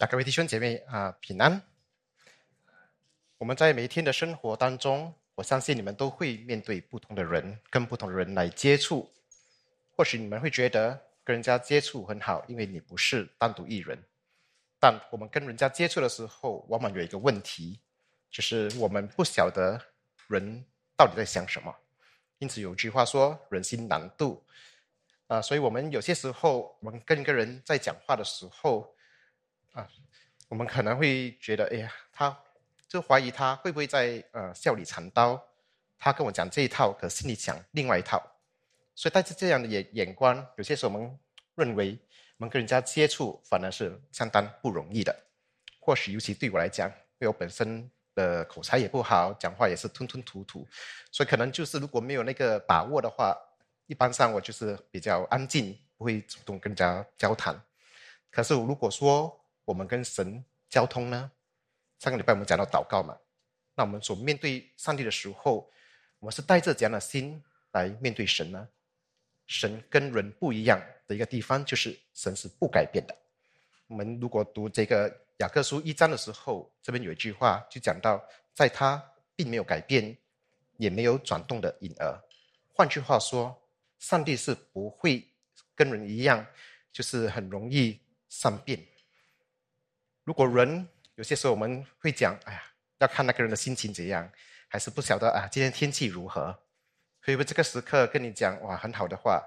啊，各位弟兄姐妹啊，平安！我们在每一天的生活当中，我相信你们都会面对不同的人，跟不同的人来接触。或许你们会觉得跟人家接触很好，因为你不是单独一人。但我们跟人家接触的时候，往往有一个问题，就是我们不晓得人到底在想什么。因此有句话说“人心难度”，啊，所以我们有些时候，我们跟一个人在讲话的时候。啊，我们可能会觉得，哎呀，他就怀疑他会不会在呃笑里藏刀。他跟我讲这一套，可心里想另外一套。所以带着这样的眼眼光，有些时候我们认为，我们跟人家接触反而是相当不容易的。或许尤其对我来讲，因为我本身的口才也不好，讲话也是吞吞吐吐，所以可能就是如果没有那个把握的话，一般上我就是比较安静，不会主动跟人家交谈。可是如果说，我们跟神交通呢？上个礼拜我们讲到祷告嘛，那我们所面对上帝的时候，我们是带着怎样的心来面对神呢？神跟人不一样的一个地方，就是神是不改变的。我们如果读这个雅各书一章的时候，这边有一句话就讲到，在他并没有改变，也没有转动的影儿。换句话说，上帝是不会跟人一样，就是很容易善变。如果人有些时候我们会讲，哎呀，要看那个人的心情怎样，还是不晓得啊，今天天气如何？会不会这个时刻跟你讲哇很好的话，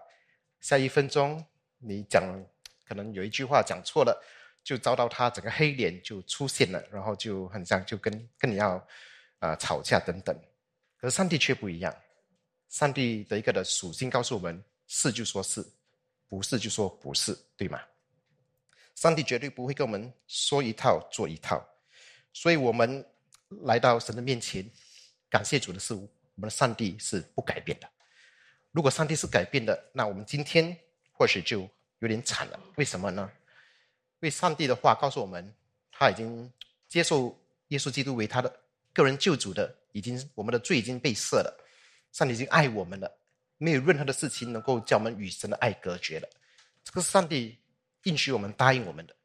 下一分钟你讲可能有一句话讲错了，就遭到他整个黑脸就出现了，然后就很像就跟跟你要啊吵架等等。可是上帝却不一样，上帝的一个的属性告诉我们：是就说是，不是就说不是，对吗？上帝绝对不会跟我们说一套做一套，所以我们来到神的面前，感谢主的事物，我们的上帝是不改变的。如果上帝是改变的，那我们今天或许就有点惨了。为什么呢？因为上帝的话告诉我们，他已经接受耶稣基督为他的个人救主的，已经我们的罪已经被赦了。上帝已经爱我们了，没有任何的事情能够叫我们与神的爱隔绝了。这个上帝。应许我们答应我们的，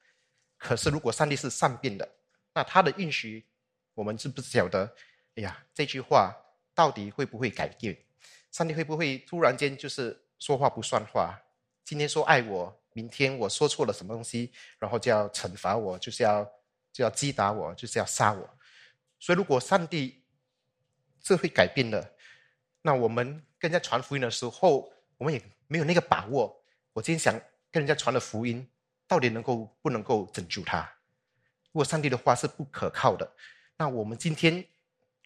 可是如果上帝是善变的，那他的应许，我们是不是晓得？哎呀，这句话到底会不会改变？上帝会不会突然间就是说话不算话？今天说爱我，明天我说错了什么东西，然后就要惩罚我，就是要就要击打我，就是要杀我。所以如果上帝是会改变的，那我们跟人家传福音的时候，我们也没有那个把握。我今天想。跟人家传的福音，到底能够不能够拯救他？如果上帝的话是不可靠的，那我们今天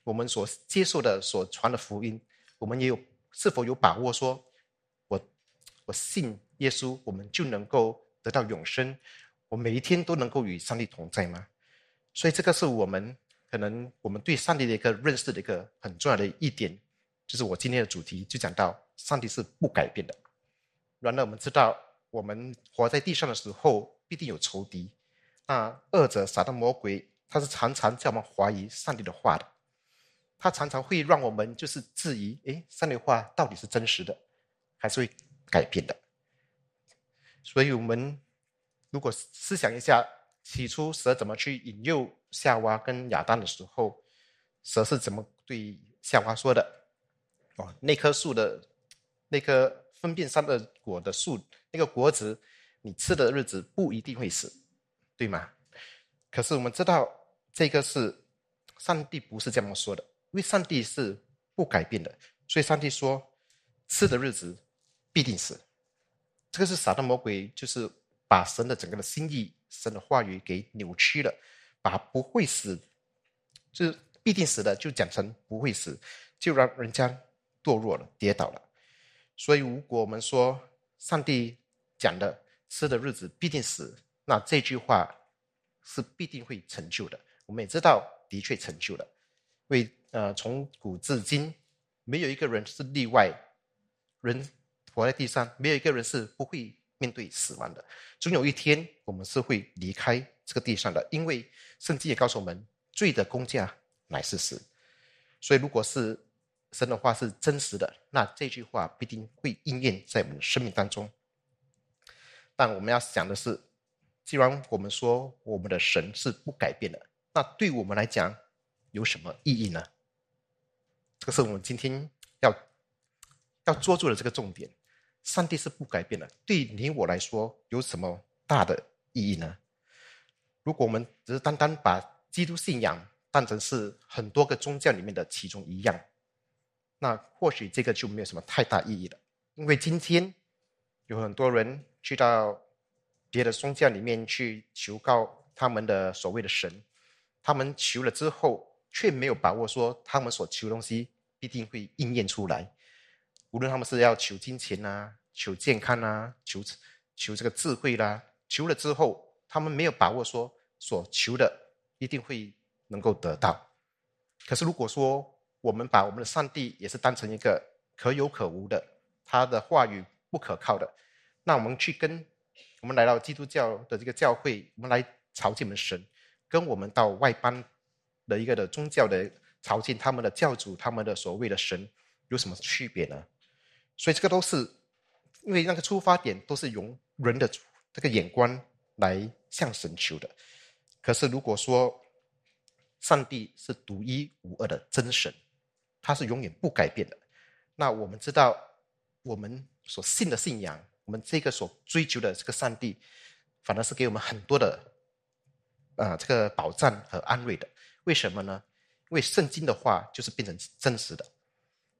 我们所接受的、所传的福音，我们也有是否有把握说，我我信耶稣，我们就能够得到永生？我每一天都能够与上帝同在吗？所以这个是我们可能我们对上帝的一个认识的一个很重要的一点，就是我今天的主题就讲到，上帝是不改变的。然而我们知道。我们活在地上的时候，必定有仇敌。那恶者撒旦魔鬼，他是常常叫我们怀疑上帝的话的。他常常会让我们就是质疑：哎，上帝的话到底是真实的，还是会改变的？所以，我们如果思想一下，起初蛇怎么去引诱夏娃跟亚当的时候，蛇是怎么对夏娃说的？哦，那棵树的那棵。分辨善恶果的树，那个果子，你吃的日子不一定会死，对吗？可是我们知道，这个是上帝不是这么说的，因为上帝是不改变的，所以上帝说，吃的日子必定死。这个是撒旦魔鬼，就是把神的整个的心意、神的话语给扭曲了，把不会死，就是必定死的，就讲成不会死，就让人家堕落了、跌倒了。所以，如果我们说上帝讲的“吃的日子必定死”，那这句话是必定会成就的。我们也知道，的确成就了。为呃，从古至今，没有一个人是例外。人活在地上，没有一个人是不会面对死亡的。总有一天，我们是会离开这个地上的。因为圣经也告诉我们，罪的工价乃是死。所以，如果是神的话是真实的，那这句话必定会应验在我们的生命当中。但我们要想的是，既然我们说我们的神是不改变的，那对我们来讲有什么意义呢？这个是我们今天要要捉住的这个重点。上帝是不改变的，对你我来说有什么大的意义呢？如果我们只是单单把基督信仰当成是很多个宗教里面的其中一样，那或许这个就没有什么太大意义了。因为今天有很多人去到别的宗教里面去求告他们的所谓的神，他们求了之后却没有把握说他们所求的东西必定会应验出来。无论他们是要求金钱啊、求健康啊、求求这个智慧啦，求了之后，他们没有把握说所求的一定会能够得到。可是如果说我们把我们的上帝也是当成一个可有可无的，他的话语不可靠的，那我们去跟我们来到基督教的这个教会，我们来朝见我们神，跟我们到外邦的一个的宗教的朝见他们的教主、他们的所谓的神有什么区别呢？所以这个都是，因为那个出发点都是用人的这个眼光来向神求的。可是如果说上帝是独一无二的真神，他是永远不改变的，那我们知道我们所信的信仰，我们这个所追求的这个上帝，反而是给我们很多的啊这个保障和安慰的。为什么呢？因为圣经的话就是变成真实的。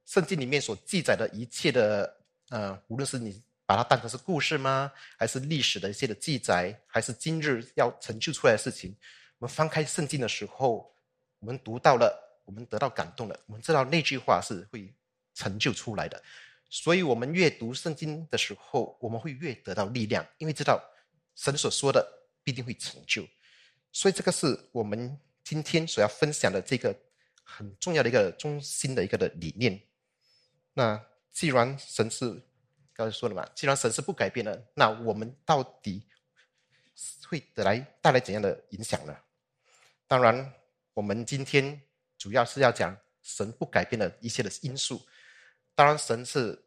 圣经里面所记载的一切的，呃，无论是你把它当成是故事吗，还是历史的一些的记载，还是今日要成就出来的事情，我们翻开圣经的时候，我们读到了，我们得到感动了，我们知道那句话是会成就出来的。所以，我们阅读圣经的时候，我们会越得到力量，因为知道神所说的必定会成就。所以，这个是我们今天所要分享的这个很重要的一个中心的一个的理念。那既然神是刚才说了嘛，既然神是不改变的，那我们到底会得来带来怎样的影响呢？当然，我们今天主要是要讲神不改变的一些的因素。当然，神是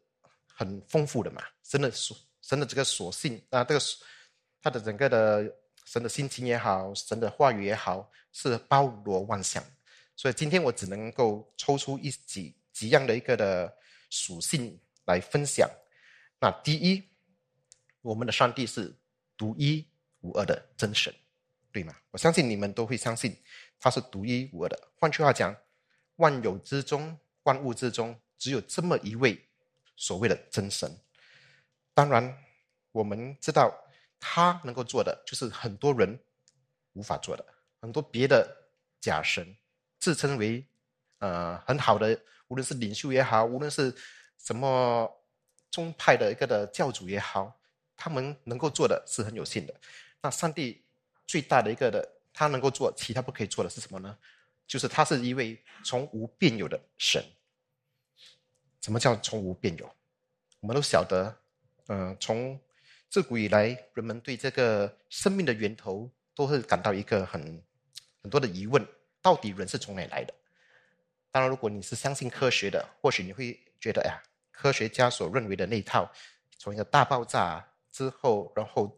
很丰富的嘛，神的属神的这个属性啊，这个他的整个的神的心情也好，神的话语也好，是包罗万象。所以今天我只能够抽出一几几样的一个的。属性来分享。那第一，我们的上帝是独一无二的真神，对吗？我相信你们都会相信他是独一无二的。换句话讲，万有之中、万物之中，只有这么一位所谓的真神。当然，我们知道他能够做的，就是很多人无法做的。很多别的假神自称为呃很好的。无论是领袖也好，无论是什么宗派的一个的教主也好，他们能够做的是很有限的。那上帝最大的一个的，他能够做，其他不可以做的是什么呢？就是他是一位从无变有的神。什么叫从无变有？我们都晓得，嗯，从自古以来，人们对这个生命的源头都会感到一个很很多的疑问：到底人是从哪来的？当然，如果你是相信科学的，或许你会觉得，哎呀，科学家所认为的那套，从一个大爆炸之后，然后，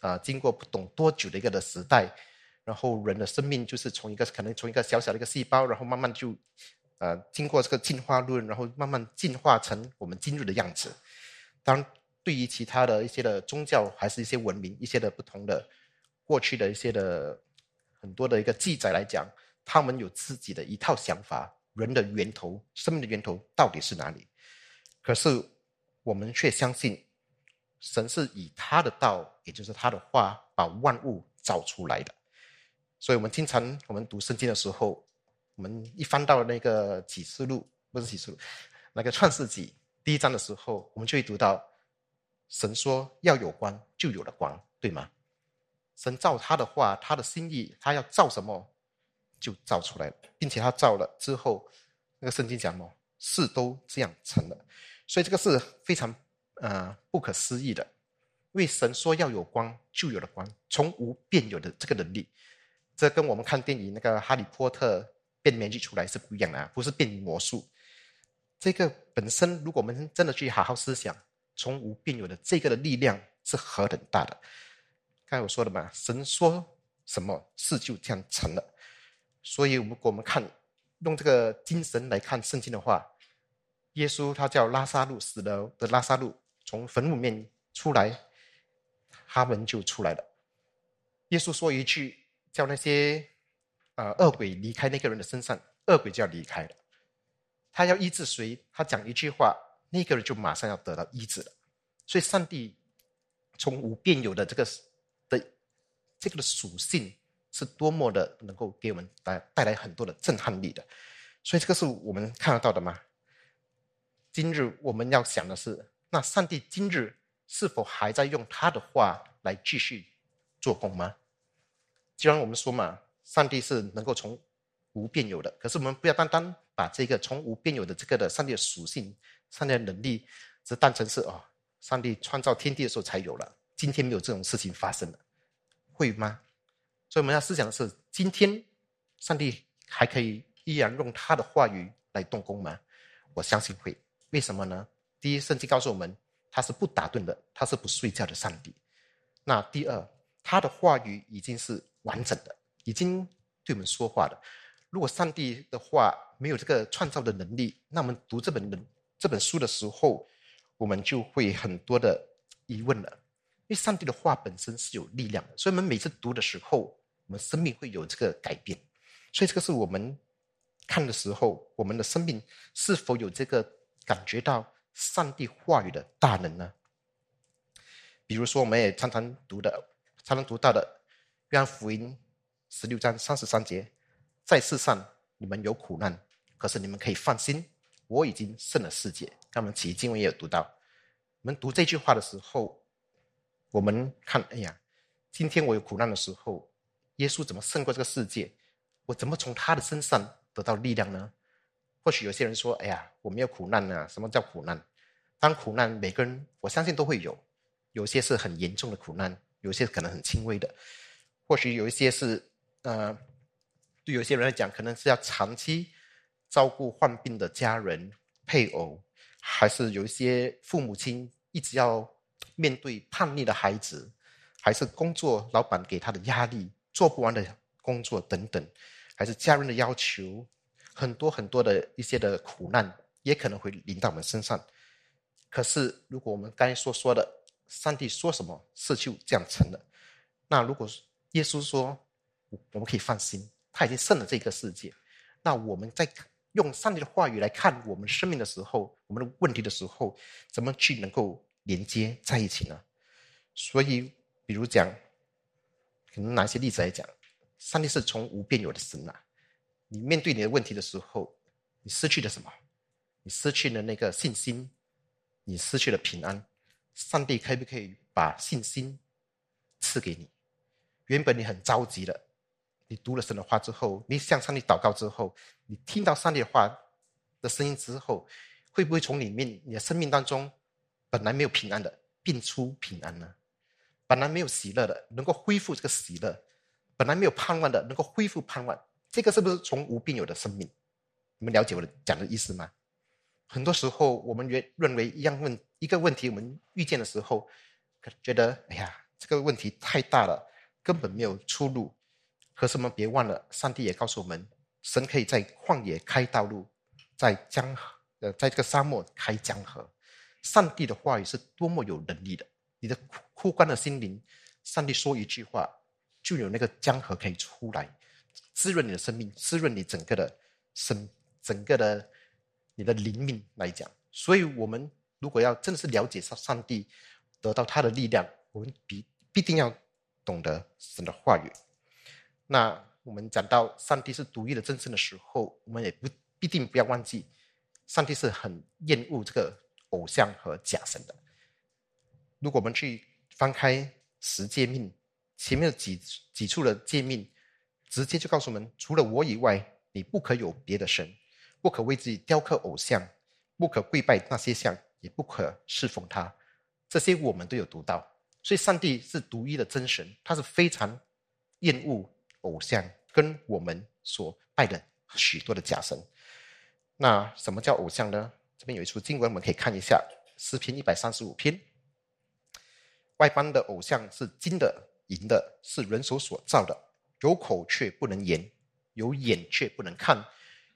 啊，经过不懂多久的一个的时代，然后人的生命就是从一个可能从一个小小的一个细胞，然后慢慢就，呃，经过这个进化论，然后慢慢进化成我们今日的样子。当，对于其他的一些的宗教，还是一些文明，一些的不同的过去的一些的很多的一个记载来讲。他们有自己的一套想法，人的源头、生命的源头到底是哪里？可是我们却相信，神是以他的道，也就是他的话，把万物造出来的。所以，我们经常我们读圣经的时候，我们一翻到那个启示录，不是启示录，那个创世纪第一章的时候，我们就会读到，神说要有光，就有了光，对吗？神造他的话，他的心意，他要造什么？就造出来了，并且他造了之后，那个圣经讲么？事都这样成了，所以这个是非常呃不可思议的。为神说要有光，就有了光，从无变有的这个能力，这跟我们看电影那个哈利波特变面具出来是不一样的，啊不是变魔术。这个本身，如果我们真的去好好思想，从无变有的这个的力量是何等大的。刚才我说的嘛，神说什么事就这样成了。所以，如果我们看用这个精神来看圣经的话，耶稣他叫拉萨路死了的拉萨路从坟墓面出来，他们就出来了。耶稣说一句，叫那些啊恶鬼离开那个人的身上，恶鬼就要离开了。他要医治谁？他讲一句话，那个人就马上要得到医治了。所以，上帝从无变有的这个的这个的属性。是多么的能够给我们带带来很多的震撼力的，所以这个是我们看得到的吗？今日我们要想的是，那上帝今日是否还在用他的话来继续做工吗？既然我们说嘛，上帝是能够从无变有的，可是我们不要单单把这个从无变有的这个的上帝的属性、上帝的能力，只当成是哦，上帝创造天地的时候才有了，今天没有这种事情发生了，会吗？所以我们要思想的是：今天，上帝还可以依然用他的话语来动工吗？我相信会。为什么呢？第一，圣经告诉我们，他是不打盹的，他是不睡觉的上帝。那第二，他的话语已经是完整的，已经对我们说话了。如果上帝的话没有这个创造的能力，那我们读这本人这本书的时候，我们就会很多的疑问了。因为上帝的话本身是有力量的，所以我们每次读的时候，我们生命会有这个改变。所以这个是我们看的时候，我们的生命是否有这个感觉到上帝话语的大能呢？比如说，我们也常常读的、常常读到的《约翰福音》十六章三十三节：“在世上你们有苦难，可是你们可以放心，我已经胜了世界。”刚我们起经文也有读到，我们读这句话的时候。我们看，哎呀，今天我有苦难的时候，耶稣怎么胜过这个世界？我怎么从他的身上得到力量呢？或许有些人说，哎呀，我没有苦难呢。什么叫苦难？当苦难，每个人我相信都会有，有些是很严重的苦难，有些可能很轻微的。或许有一些是，呃，对有些人来讲，可能是要长期照顾患病的家人、配偶，还是有一些父母亲一直要。面对叛逆的孩子，还是工作老板给他的压力，做不完的工作等等，还是家人的要求，很多很多的一些的苦难，也可能会临到我们身上。可是，如果我们刚才所说的，上帝说什么事就这样成了，那如果耶稣说我们可以放心，他已经胜了这个世界，那我们在用上帝的话语来看我们生命的时候，我们的问题的时候，怎么去能够？连接在一起呢，所以，比如讲，可能拿一些例子来讲，上帝是从无变有的神呐。你面对你的问题的时候，你失去了什么？你失去了那个信心，你失去了平安。上帝可不可以把信心赐给你？原本你很着急的，你读了神的话之后，你向上帝祷告之后，你听到上帝的话的声音之后，会不会从里面你的生命当中？本来没有平安的，变出平安呢？本来没有喜乐的，能够恢复这个喜乐；本来没有盼望的，能够恢复盼望。这个是不是从无变有的生命？你们了解我的讲的意思吗？很多时候，我们认认为一样问一个问题，我们遇见的时候，觉得哎呀，这个问题太大了，根本没有出路。可是我们别忘了，上帝也告诉我们，神可以在旷野开道路，在江河呃，在这个沙漠开江河。上帝的话语是多么有能力的！你的枯干的心灵，上帝说一句话，就有那个江河可以出来，滋润你的生命，滋润你整个的生，整个的你的灵命来讲。所以，我们如果要真的是了解上上帝，得到他的力量，我们必必定要懂得神的话语。那我们讲到上帝是独一的真神的时候，我们也不必定不要忘记，上帝是很厌恶这个。偶像和假神的。如果我们去翻开十诫命，前面的几几处的诫命，直接就告诉我们：除了我以外，你不可有别的神，不可为自己雕刻偶像，不可跪拜那些像，也不可侍奉他。这些我们都有读到。所以，上帝是独一的真神，他是非常厌恶偶像跟我们所拜的许多的假神。那什么叫偶像呢？这边有一处经文，我们可以看一下诗篇一百三十五篇。外邦的偶像是金的、银的是人手所造的，有口却不能言，有眼却不能看，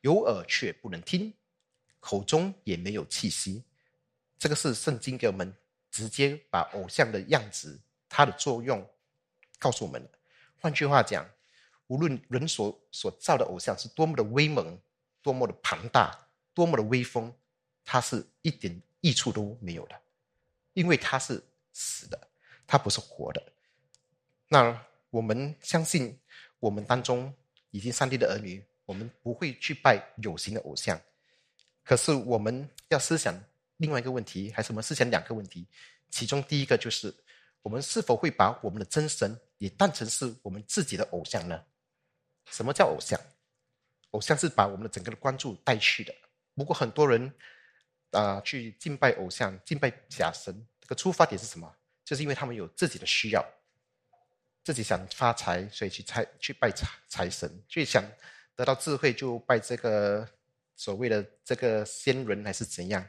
有耳却不能听，口中也没有气息。这个是圣经给我们直接把偶像的样子、它的作用告诉我们了。换句话讲，无论人所所造的偶像是多么的威猛、多么的庞大、多么的威风，它是一点益处都没有的，因为它是死的，它不是活的。那我们相信，我们当中已经上帝的儿女，我们不会去拜有形的偶像。可是我们要思想另外一个问题，还是我们思想两个问题。其中第一个就是，我们是否会把我们的真神也当成是我们自己的偶像呢？什么叫偶像？偶像是把我们的整个的关注带去的。不过很多人啊，去敬拜偶像、敬拜假神，这个出发点是什么？就是因为他们有自己的需要。自己想发财，所以去财去拜财财神；去想得到智慧，就拜这个所谓的这个仙人，还是怎样？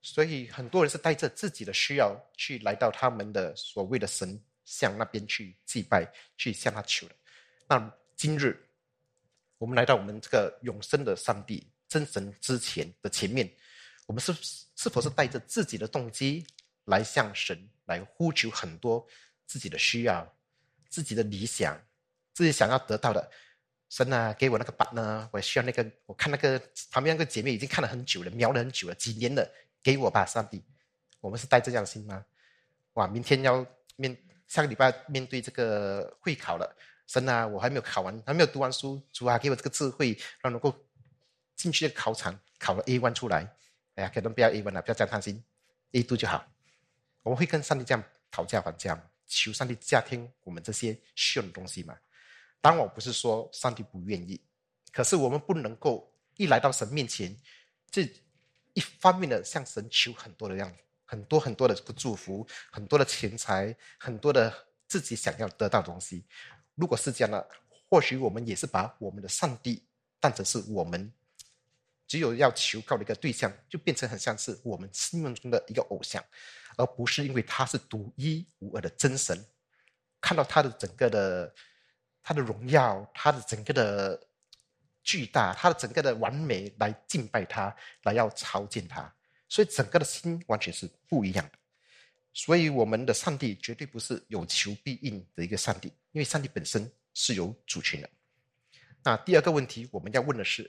所以很多人是带着自己的需要去来到他们的所谓的神像那边去祭拜，去向他求的。那今日我们来到我们这个永生的上帝真神之前的前面，我们是是否是带着自己的动机来向神来呼求很多自己的需要？自己的理想，自己想要得到的，神啊，给我那个板呢？我需要那个，我看那个旁边那个姐妹已经看了很久了，瞄了很久了，几年了，给我吧，上帝！我们是带这样的心吗？哇，明天要面下个礼拜面对这个会考了，神啊，我还没有考完，还没有读完书，主啊，给我这个智慧，让能够进去考场考了 A one 出来。哎呀，可能不要 A one 了，不要这样贪心，A two 就好。我们会跟上帝这样讨价还价？求上帝加添我们这些需要的东西嘛？当然，我不是说上帝不愿意，可是我们不能够一来到神面前，这一方面的向神求很多的样子，很多很多的祝福，很多的钱财，很多的自己想要得到的东西。如果是这样的，或许我们也是把我们的上帝当成是我们只有要求告的一个对象，就变成很像是我们心目中的一个偶像。而不是因为他是独一无二的真神，看到他的整个的他的荣耀，他的整个的巨大，他的整个的完美来敬拜他，来要朝见他，所以整个的心完全是不一样的。所以我们的上帝绝对不是有求必应的一个上帝，因为上帝本身是有主权的。那第二个问题我们要问的是，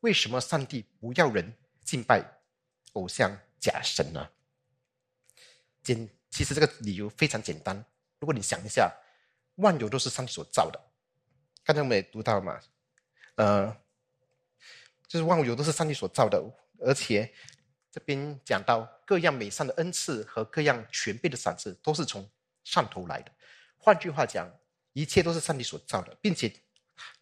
为什么上帝不要人敬拜偶像假神呢？简其实这个理由非常简单。如果你想一下，万有都是上帝所造的。刚才我们也读到嘛，呃，就是万有都是上帝所造的，而且这边讲到各样美善的恩赐和各样全备的赏赐都是从上头来的。换句话讲，一切都是上帝所造的，并且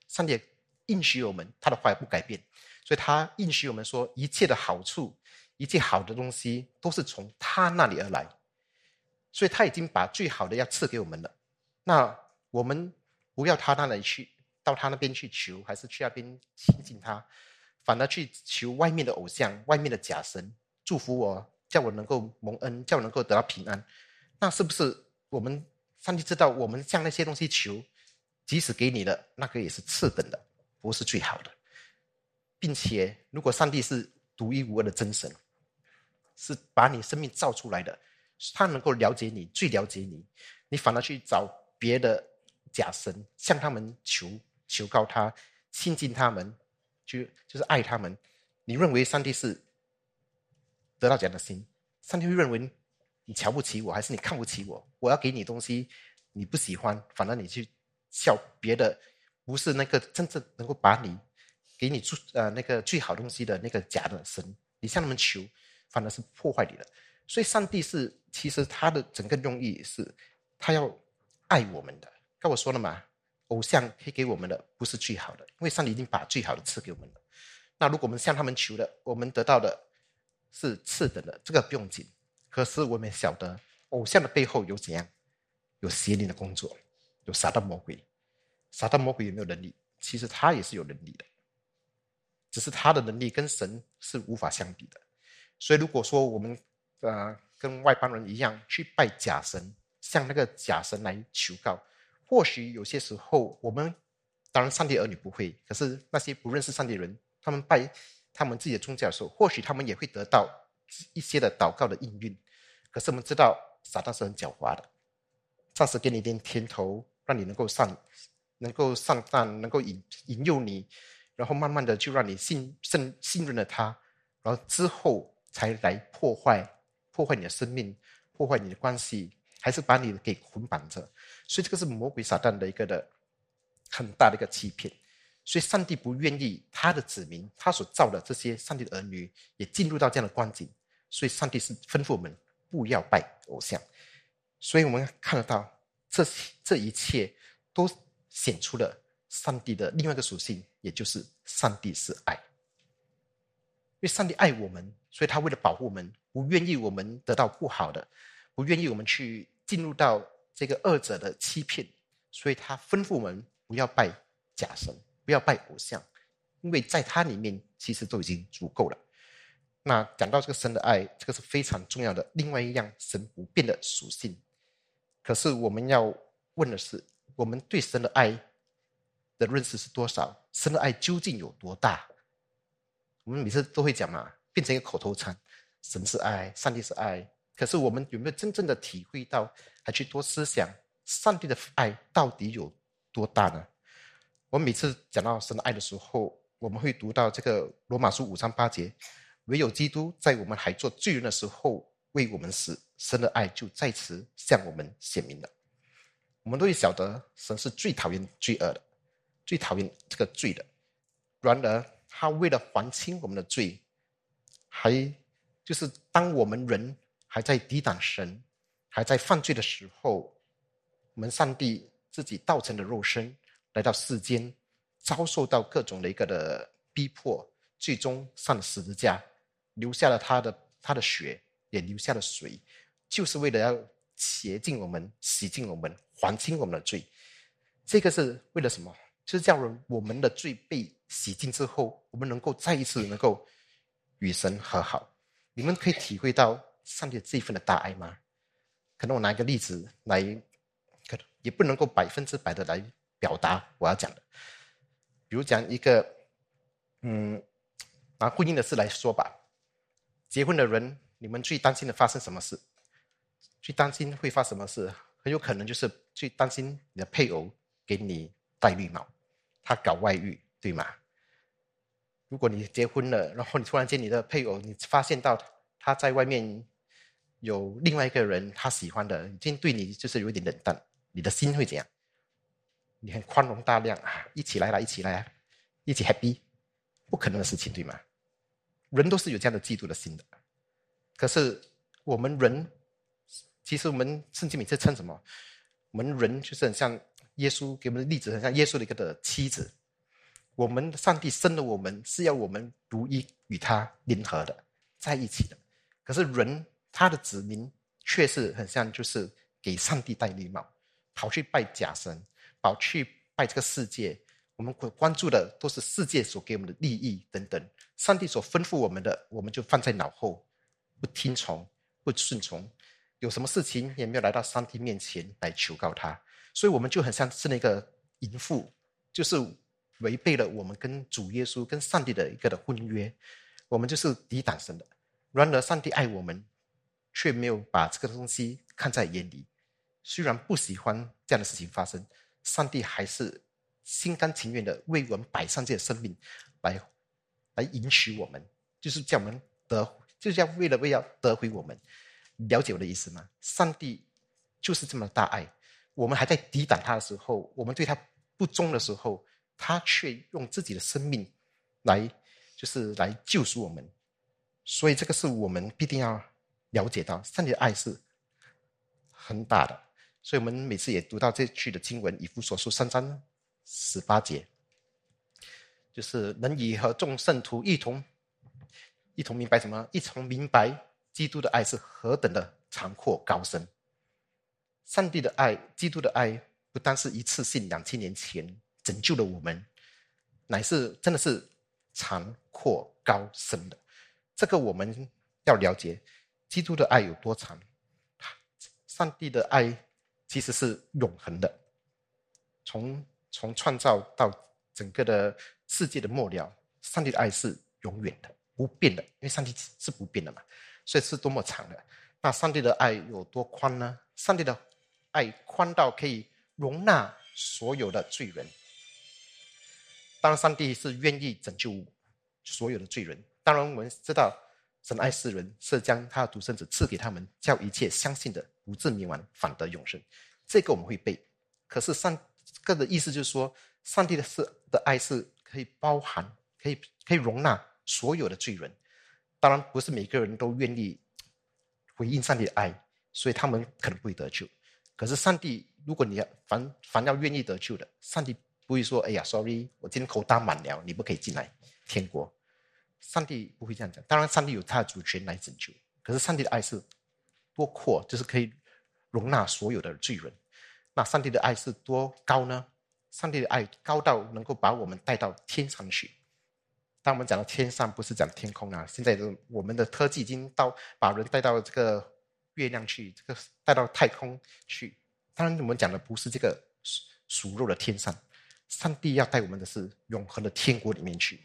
上帝应许我们，他的话不改变，所以他应许我们说，一切的好处，一切好的东西都是从他那里而来。所以他已经把最好的要赐给我们了，那我们不要他那里去，到他那边去求，还是去那边亲近他，反而去求外面的偶像、外面的假神祝福我，叫我能够蒙恩，叫我能够得到平安。那是不是我们上帝知道我们向那些东西求，即使给你的那个也是次等的，不是最好的，并且如果上帝是独一无二的真神，是把你生命造出来的。他能够了解你，最了解你，你反而去找别的假神，向他们求求告他，亲近他们，就就是爱他们。你认为上帝是得到这样的心？上帝会认为你瞧不起我，还是你看不起我？我要给你东西，你不喜欢，反而你去笑别的，不是那个真正能够把你给你最呃那个最好东西的那个假的神，你向他们求，反而是破坏你的。所以，上帝是其实他的整个用意是，他要爱我们的。跟我说了嘛，偶像可以给我们的不是最好的，因为上帝已经把最好的赐给我们了。那如果我们向他们求的，我们得到的是次等的，这个不用紧。可是我们晓得，偶像的背后有怎样？有邪灵的工作，有撒旦魔鬼。撒旦魔鬼有没有能力？其实他也是有能力的，只是他的能力跟神是无法相比的。所以，如果说我们呃，跟外邦人一样去拜假神，向那个假神来求告，或许有些时候，我们当然上帝儿女不会，可是那些不认识上帝的人，他们拜他们自己的宗教的时候，或许他们也会得到一些的祷告的应允。可是我们知道，撒旦是很狡猾的，暂时给你一点甜头，让你能够上，能够上当，能够引引诱你，然后慢慢的就让你信信信任了他，然后之后才来破坏破坏你的生命，破坏你的关系。还是把你给捆绑着，所以这个是魔鬼撒旦的一个的很大的一个欺骗。所以上帝不愿意他的子民，他所造的这些上帝的儿女也进入到这样的光景。所以上帝是吩咐我们不要拜偶像。所以我们看得到这这一切都显出了上帝的另外一个属性，也就是上帝是爱。因为上帝爱我们，所以他为了保护我们，不愿意我们得到不好的。不愿意我们去进入到这个二者的欺骗，所以他吩咐我们不要拜假神，不要拜偶像，因为在他里面其实都已经足够了。那讲到这个神的爱，这个是非常重要的另外一样神不变的属性。可是我们要问的是，我们对神的爱的认识是多少？神的爱究竟有多大？我们每次都会讲嘛，变成一个口头禅：神是爱，上帝是爱。可是我们有没有真正的体会到，还去多思想上帝的爱到底有多大呢？我每次讲到神的爱的时候，我们会读到这个罗马书五章八节：唯有基督在我们还做罪人的时候为我们死，神的爱就在此向我们显明了。我们都会晓得，神是最讨厌罪恶的，最讨厌这个罪的。然而，他为了还清我们的罪，还就是当我们人。还在抵挡神，还在犯罪的时候，我们上帝自己道成的肉身来到世间，遭受到各种的一个的逼迫，最终上了十字架，留下了他的他的血，也留下了水，就是为了要洁净我们、洗净我们、还清我们的罪。这个是为了什么？就是叫人我们的罪被洗净之后，我们能够再一次能够与神和好。你们可以体会到。上帝这一份的大爱吗？可能我拿一个例子来，可也不能够百分之百的来表达我要讲的。比如讲一个，嗯，拿婚姻的事来说吧。结婚的人，你们最担心的发生什么事？最担心会发生什么事？很有可能就是最担心你的配偶给你戴绿帽，他搞外遇，对吗？如果你结婚了，然后你突然间你的配偶，你发现到他在外面。有另外一个人他喜欢的，已经对你就是有点冷淡，你的心会怎样？你很宽容大量啊，一起来啦，一起来，一起 happy，不可能的事情，对吗？人都是有这样的嫉妒的心的。可是我们人，其实我们圣经每次称什么？我们人就是很像耶稣给我们的例子，很像耶稣的一个的妻子。我们上帝生了我们，是要我们如一与他联合的，在一起的。可是人。他的子民却是很像，就是给上帝戴绿帽，跑去拜假神，跑去拜这个世界。我们关关注的都是世界所给我们的利益等等，上帝所吩咐我们的，我们就放在脑后，不听从，不顺从。有什么事情也没有来到上帝面前来求告他，所以我们就很像是那个淫妇，就是违背了我们跟主耶稣、跟上帝的一个的婚约。我们就是抵挡神的。然而，上帝爱我们。却没有把这个东西看在眼里，虽然不喜欢这样的事情发生，上帝还是心甘情愿的为我们摆上这些生命，来来迎娶我们，就是叫我们得，就是要为了为要得回我们。了解我的意思吗？上帝就是这么大爱，我们还在抵挡他的时候，我们对他不忠的时候，他却用自己的生命来，就是来救赎我们。所以这个是我们必定要。了解到上帝的爱是很大的，所以我们每次也读到这句的经文，以弗所书三章呢十八节，就是能以和众圣徒一同一同明白什么？一同明白基督的爱是何等的长阔高深。上帝的爱，基督的爱，不单是一次性两千年前拯救了我们，乃是真的是长阔高深的。这个我们要了解。基督的爱有多长？上帝的爱其实是永恒的，从从创造到整个的世界的末了，上帝的爱是永远的、不变的，因为上帝是不变的嘛，所以是多么长的。那上帝的爱有多宽呢？上帝的爱宽到可以容纳所有的罪人。当然，上帝是愿意拯救所有的罪人。当然，我们知道神爱世人，是将他的独生子赐给他们，叫一切相信的不至灭亡，反得永生。这个我们会背。可是上个的意思就是说，上帝的是的爱是可以包含、可以可以容纳所有的罪人。当然，不是每个人都愿意回应上帝的爱，所以他们可能不会得救。可是上帝，如果你要凡凡要愿意得救的，上帝。不会说，哎呀，sorry，我今天口答满了，你不可以进来天国。上帝不会这样讲。当然，上帝有他的主权来拯救。可是，上帝的爱是多阔，就是可以容纳所有的罪人。那上帝的爱是多高呢？上帝的爱高到能够把我们带到天上去。当我们讲到天上，不是讲天空啊。现在的我们的科技已经到把人带到这个月亮去，这个带到太空去。当然，我们讲的不是这个熟肉的天上。上帝要带我们的是永恒的天国里面去。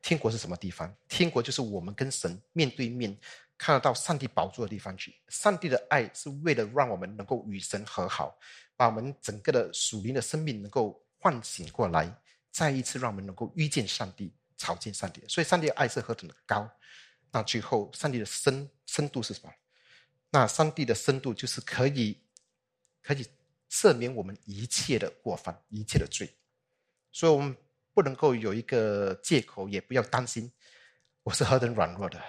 天国是什么地方？天国就是我们跟神面对面，看得到上帝宝座的地方去。上帝的爱是为了让我们能够与神和好，把我们整个的属灵的生命能够唤醒过来，再一次让我们能够遇见上帝，朝见上帝。所以，上帝的爱是何等的高。那最后，上帝的深深度是什么？那上帝的深度就是可以，可以赦免我们一切的过犯，一切的罪。所以，我们不能够有一个借口，也不要担心我是何等软弱的，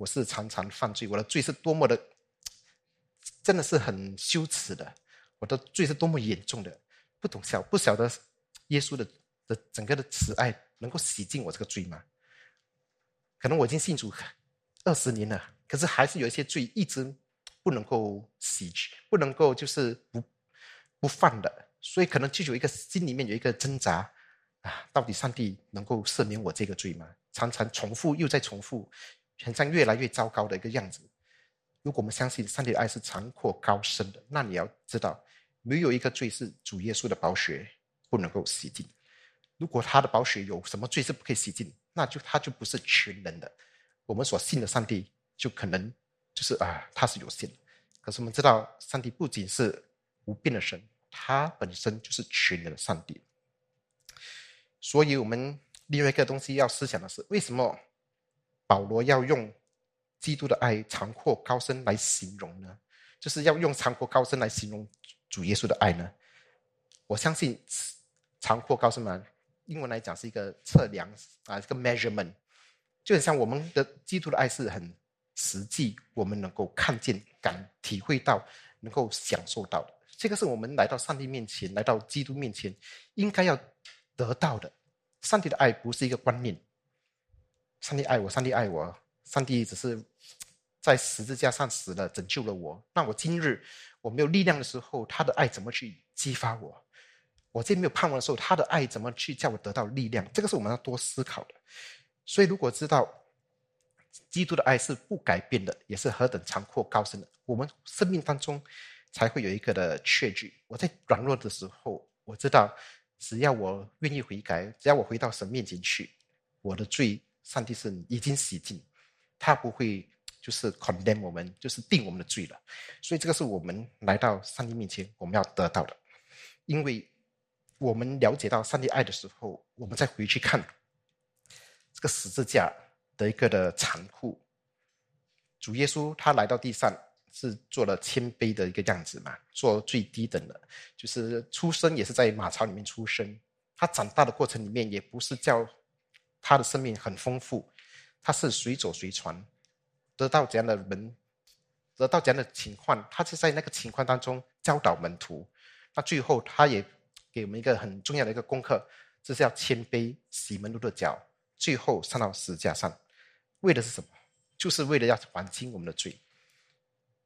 我是常常犯罪，我的罪是多么的，真的是很羞耻的，我的罪是多么严重的，不懂晓不晓得耶稣的的整个的慈爱能够洗净我这个罪吗？可能我已经信主二十年了，可是还是有一些罪一直不能够洗去，不能够就是不不犯的。所以可能就有一个心里面有一个挣扎啊，到底上帝能够赦免我这个罪吗？常常重复又再重复，很像越来越糟糕的一个样子。如果我们相信上帝的爱是长阔高深的，那你要知道，没有一个罪是主耶稣的宝血不能够洗净。如果他的宝血有什么罪是不可以洗净，那就他就不是全能的。我们所信的上帝就可能就是啊，他是有限的。可是我们知道，上帝不仅是无变的神。他本身就是全能的上帝，所以我们另外一个东西要思想的是：为什么保罗要用基督的爱长阔高深来形容呢？就是要用长阔高深来形容主耶稣的爱呢？我相信长阔高深嘛，英文来讲是一个测量啊，一个 measurement，就很像我们的基督的爱是很实际，我们能够看见、感体会到、能够享受到的。这个是我们来到上帝面前，来到基督面前，应该要得到的。上帝的爱不是一个观念。上帝爱我，上帝爱我，上帝只是 在十字架上死了，拯救了我。那我今日我没有力量的时候，他的爱怎么去激发我？我今天没有盼望的时候，他的爱怎么去叫我得到力量？这个是我们要多思考的。所以，如果知道基督的爱是不改变的，也是何等长阔高深的，我们生命当中。才会有一个的确据。我在软弱的时候，我知道，只要我愿意悔改，只要我回到神面前去，我的罪，上帝是已经洗净，他不会就是 condemn 我们，就是定我们的罪了。所以这个是我们来到上帝面前我们要得到的，因为我们了解到上帝爱的时候，我们再回去看这个十字架的一个的残酷。主耶稣他来到地上。是做了谦卑的一个样子嘛，做最低等的，就是出生也是在马槽里面出生。他长大的过程里面，也不是叫他的生命很丰富，他是随走随传，得到怎样的门，得到怎样的情况，他是在那个情况当中教导门徒。那最后他也给我们一个很重要的一个功课，就是要谦卑，洗门徒的脚，最后上到石架上，为的是什么？就是为了要还清我们的罪。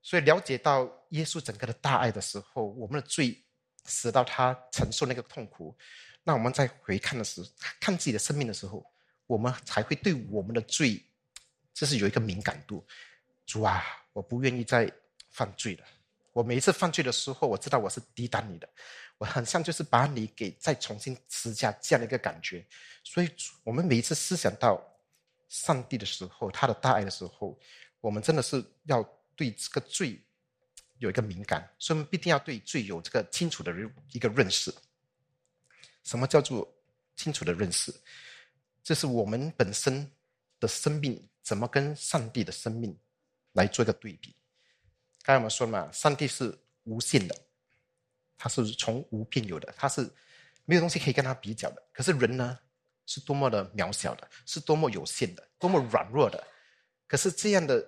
所以了解到耶稣整个的大爱的时候，我们的罪使到他承受那个痛苦，那我们在回看的时候，看自己的生命的时候，我们才会对我们的罪，这是有一个敏感度。主啊，我不愿意再犯罪了，我每一次犯罪的时候，我知道我是抵挡你的，我很像就是把你给再重新施加这样的一个感觉。所以，我们每一次思想到上帝的时候，他的大爱的时候，我们真的是要对这个罪有一个敏感，所以我们必定要对罪有这个清楚的一个认识。什么叫做清楚的认识？这是我们本身的生命怎么跟上帝的生命来做一个对比。刚才我们说嘛，上帝是无限的，他是从无变有的，他是没有东西可以跟他比较的。可是人呢，是多么的渺小的，是多么有限的，多么软弱的。可是这样的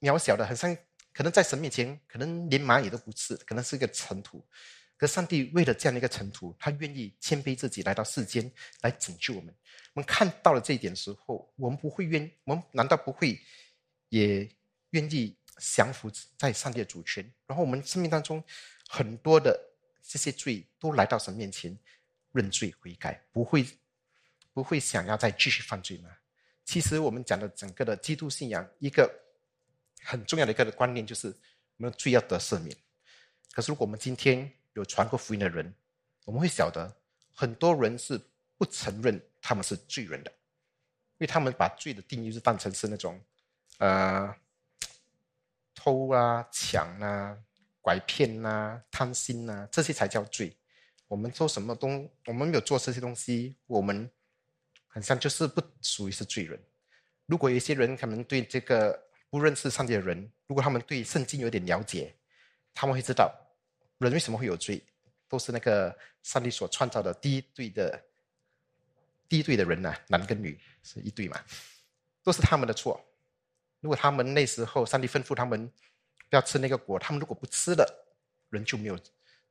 渺小的，很像可能在神面前，可能连蚂蚁都不是，可能是一个尘土。可上帝为了这样的一个尘土，他愿意谦卑自己来到世间来拯救我们。我们看到了这一点的时候，我们不会愿，我们难道不会也愿意？降服在上帝的主权，然后我们生命当中很多的这些罪都来到神面前认罪悔改，不会不会想要再继续犯罪吗？其实我们讲的整个的基督信仰，一个很重要的一个观念就是我们罪要得赦免。可是如果我们今天有传过福音的人，我们会晓得很多人是不承认他们是罪人的，因为他们把罪的定义是当成是那种呃。偷啊、抢啊、拐骗啊、贪心啊，这些才叫罪。我们做什么东，我们没有做这些东西，我们好像就是不属于是罪人。如果有一些人可能对这个不认识上帝的人，如果他们对圣经有点了解，他们会知道人为什么会有罪，都是那个上帝所创造的第一对的第一对的人呐，男跟女是一对嘛，都是他们的错。如果他们那时候上帝吩咐他们不要吃那个果，他们如果不吃了，人就没有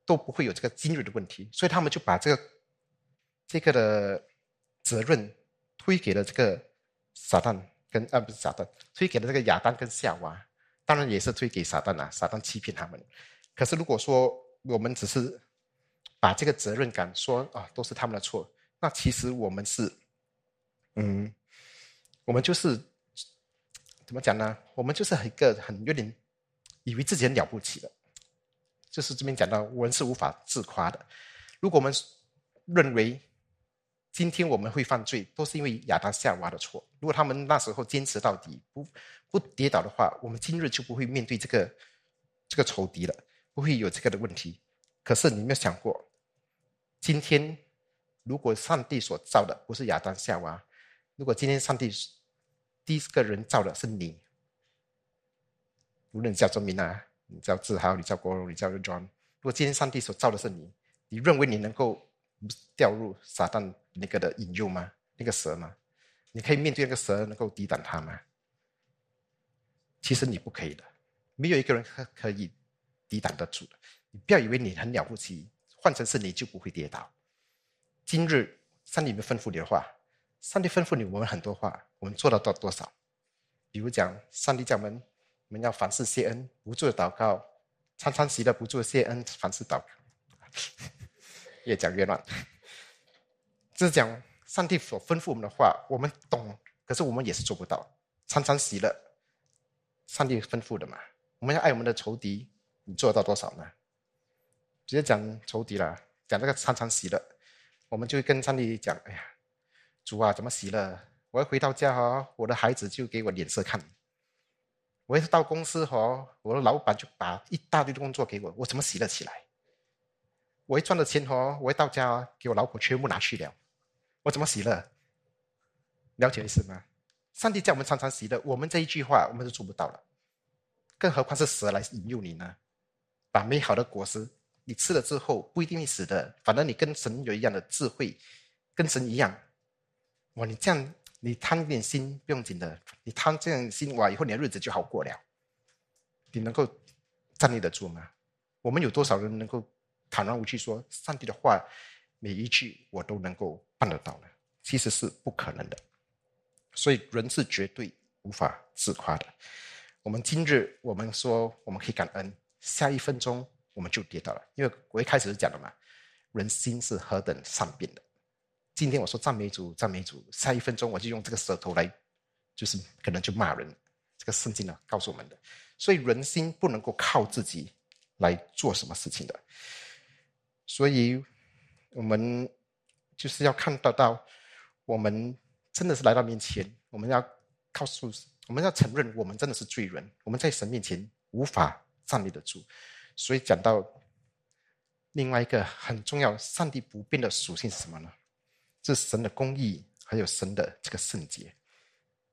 都不会有这个今日的问题，所以他们就把这个这个的责任推给了这个撒旦跟啊不是撒旦，推给了这个亚当跟夏娃，当然也是推给撒旦啊，撒旦欺骗他们。可是如果说我们只是把这个责任感说啊都是他们的错，那其实我们是嗯，我们就是。怎么讲呢？我们就是一个很有点以为自己很了不起的，就是这边讲到，我们是无法自夸的。如果我们认为今天我们会犯罪，都是因为亚当夏娃的错。如果他们那时候坚持到底，不不跌倒的话，我们今日就不会面对这个这个仇敌了，不会有这个的问题。可是你有没有想过，今天如果上帝所造的不是亚当夏娃，如果今天上帝第一个人造的是你，无论你叫周明啊，你叫志豪，你叫国荣，你叫 John。如果今天上帝所造的是你，你认为你能够掉入撒旦那个的引诱吗？那个蛇吗？你可以面对那个蛇，能够抵挡它吗？其实你不可以的，没有一个人可可以抵挡得住的。你不要以为你很了不起，换成是你就不会跌倒。今日上帝没吩咐你的话。上帝吩咐你，我们很多话，我们做到多多少？比如讲，上帝叫我们，我们要凡事谢恩，不住的祷告，常常喜乐，不住的谢恩，凡事祷告。越讲越乱。这是讲上帝所吩咐我们的话，我们懂，可是我们也是做不到。常常喜乐，上帝吩咐的嘛。我们要爱我们的仇敌，你做得到多少呢？直接讲仇敌了，讲这个常常喜乐，我们就跟上帝讲，哎呀。主啊，怎么洗了？我一回到家哈，我的孩子就给我脸色看。我一到公司哈，我的老板就把一大堆的工作给我，我怎么洗得起来？我一赚了钱哈，我一到家给我老婆全部拿去了，我怎么洗了？了解意思吗？上帝叫我们常常洗的，我们这一句话我们是做不到了，更何况是蛇来引诱你呢？把美好的果实你吃了之后不一定会死的，反正你跟神有一样的智慧，跟神一样。哇，你这样，你贪一点心不用紧的，你贪这样心，哇，以后你的日子就好过了。你能够站立得住吗？我们有多少人能够坦然无惧说上帝的话，每一句我都能够办得到呢？其实是不可能的。所以人是绝对无法自夸的。我们今日我们说我们可以感恩，下一分钟我们就跌倒了，因为我一开始是讲了嘛，人心是何等善变的。今天我说赞美主，赞美主，下一分钟我就用这个舌头来，就是可能就骂人。这个圣经呢告诉我们的，所以人心不能够靠自己来做什么事情的。所以，我们就是要看得到，我们真的是来到面前，我们要告诉，我们要承认，我们真的是罪人，我们在神面前无法站立得住。所以讲到另外一个很重要，上帝不变的属性是什么呢？是神的公义，还有神的这个圣洁。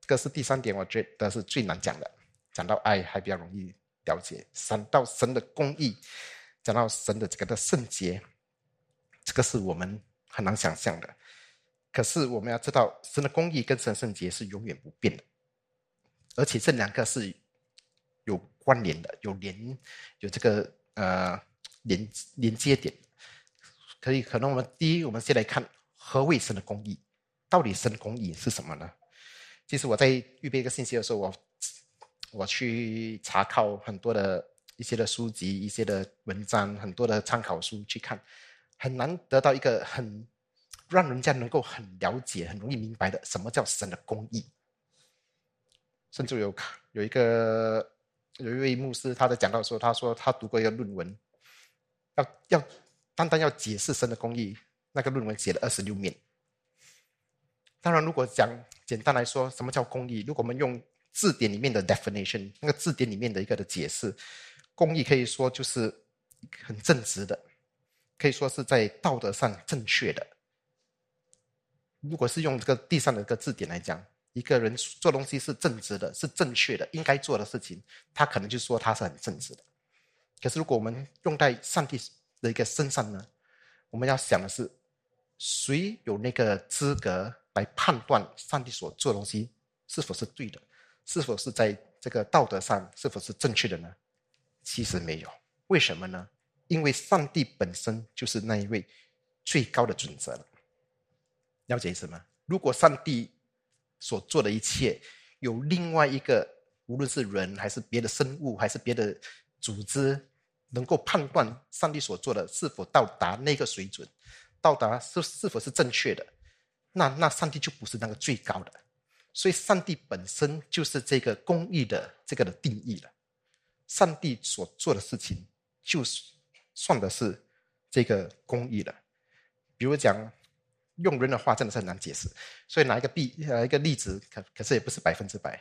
这个是第三点，我觉得是最难讲的。讲到爱还比较容易了解，讲到神的公义。讲到神的这个的圣洁，这个是我们很难想象的。可是我们要知道，神的公义跟神圣洁是永远不变的，而且这两个是关联的，有连有这个呃连连接点。可以，可能我们第一，我们先来看何谓神的公义，到底神的公义是什么呢？其实我在预备一个信息的时候，我我去查考很多的。一些的书籍、一些的文章、很多的参考书去看，很难得到一个很让人家能够很了解、很容易明白的什么叫神的公义。甚至有有一个有一位牧师，他在讲到说，他说他读过一个论文，要要单单要解释神的公义，那个论文写了二十六面。当然，如果讲简单来说，什么叫公义？如果我们用字典里面的 definition，那个字典里面的一个的解释。公义可以说就是很正直的，可以说是在道德上正确的。如果是用这个地上的一个字典来讲，一个人做东西是正直的，是正确的，应该做的事情，他可能就说他是很正直的。可是如果我们用在上帝的一个身上呢，我们要想的是，谁有那个资格来判断上帝所做的东西是否是对的，是否是在这个道德上是否是正确的呢？其实没有，为什么呢？因为上帝本身就是那一位最高的准则了。了解意思吗？如果上帝所做的一切有另外一个，无论是人还是别的生物还是别的组织，能够判断上帝所做的是否到达那个水准，到达是是否是正确的，那那上帝就不是那个最高的。所以，上帝本身就是这个公义的这个的定义了。上帝所做的事情，就是算的是这个公义了。比如讲，用人的话真的是很难解释，所以拿一个例呃一个例子，可可是也不是百分之百。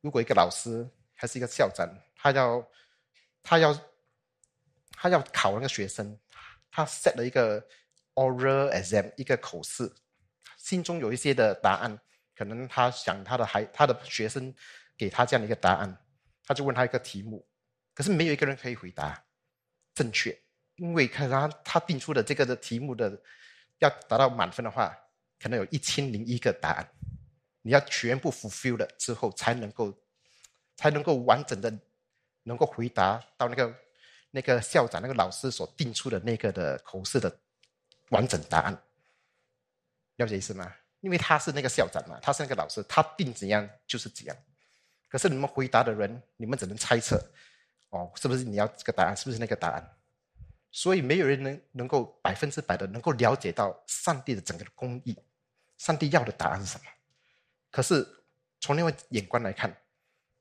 如果一个老师还是一个校长，他要他要他要考那个学生，他 set 了一个 oral exam 一个口试，心中有一些的答案，可能他想他的孩他的学生给他这样的一个答案，他就问他一个题目。可是没有一个人可以回答正确，因为看他他定出的这个的题目的要达到满分的话，可能有一千零一个答案，你要全部 fulfill 了之后，才能够才能够完整的能够回答到那个那个校长那个老师所定出的那个的口试的完整答案，了解意思吗？因为他是那个校长嘛，他是那个老师，他定怎样就是怎样。可是你们回答的人，你们只能猜测。哦，是不是你要这个答案？是不是那个答案？所以没有人能能够百分之百的能够了解到上帝的整个的公义，上帝要的答案是什么？可是从另外眼光来看，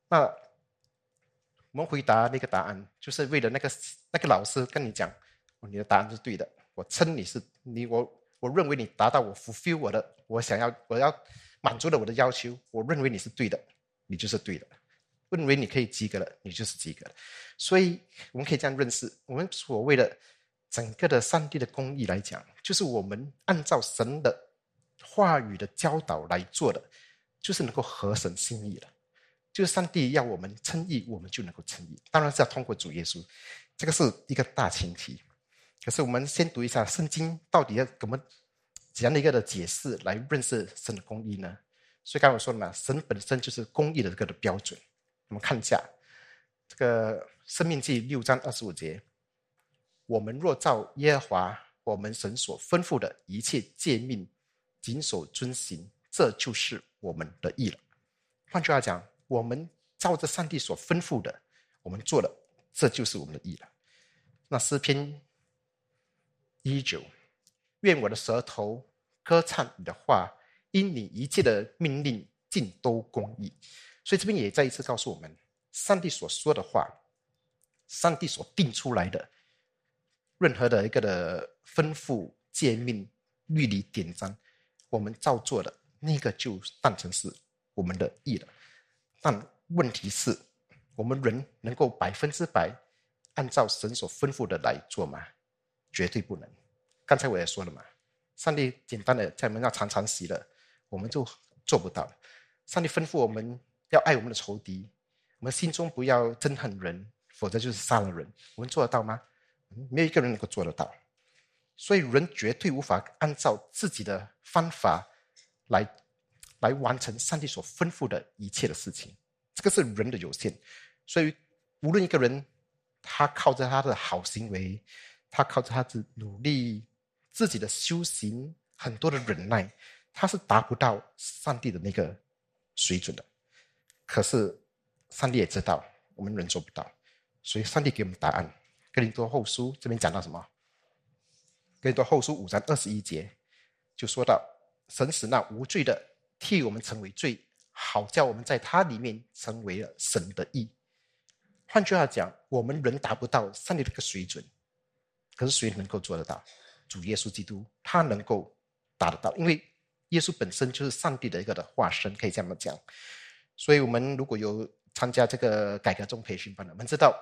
那我们回答那个答案，就是为了那个那个老师跟你讲，你的答案是对的，我称你是你我我认为你达到我 fulfill 我的我想要我要满足了我的要求，我认为你是对的，你就是对的。认为你可以及格了，你就是及格了。所以我们可以这样认识：我们所谓的整个的上帝的公义来讲，就是我们按照神的话语的教导来做的，就是能够合神心意了。就是上帝要我们称义，我们就能够称义。当然是要通过主耶稣，这个是一个大前提。可是我们先读一下圣经，到底要怎么怎样的一个的解释来认识神的公义呢？所以刚才我说了嘛，神本身就是公义的这个的标准。我们看一下这个《生命记》六章二十五节：“我们若照耶和华我们神所吩咐的一切诫命，谨守遵行，这就是我们的义了。”换句话讲，我们照着上帝所吩咐的，我们做了，这就是我们的义了。那诗篇一九：“愿我的舌头歌唱你的话，因你一切的命令尽都公义。”所以这边也再一次告诉我们，上帝所说的话，上帝所定出来的任何的一个的吩咐、诫命、律例、典章，我们照做的那个就当成是我们的义了。但问题是，我们人能够百分之百按照神所吩咐的来做吗？绝对不能。刚才我也说了嘛，上帝简单的在门上常常洗了，我们就做不到了。上帝吩咐我们要爱我们的仇敌，我们心中不要憎恨人，否则就是杀了人。我们做得到吗？没有一个人能够做得到。所以人绝对无法按照自己的方法来来完成上帝所吩咐的一切的事情。这个是人的有限。所以无论一个人，他靠着他的好行为，他靠着他的努力，自己的修行，很多的忍耐，他是达不到上帝的那个水准的。可是上帝也知道我们人做不到，所以上帝给我们答案。哥林多后书这边讲到什么？哥林多后书五章二十一节就说到：神使那无罪的替我们成为罪，好叫我们在他里面成为了神的义。换句话讲，我们人达不到上帝这个水准，可是谁能够做得到？主耶稣基督他能够达得到，因为耶稣本身就是上帝的一个的化身，可以这样讲。所以，我们如果有参加这个改革中培训班的，我们知道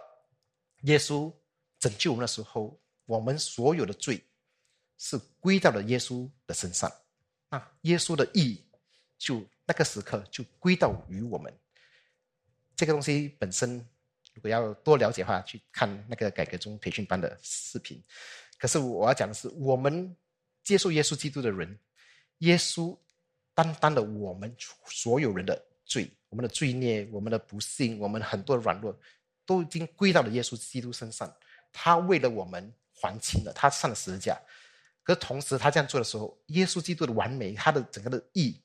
耶稣拯救我们的时候，我们所有的罪是归到了耶稣的身上。那耶稣的义就那个时刻就归到于我们。这个东西本身。如果要多了解的话，去看那个改革中培训班的视频。可是我要讲的是，我们接受耶稣基督的人，耶稣担当了我们所有人的罪，我们的罪孽，我们的不幸，我们很多软弱，都已经归到了耶稣基督身上。他为了我们还清了，他上了十字架。可同时，他这样做的时候，耶稣基督的完美，他的整个的义，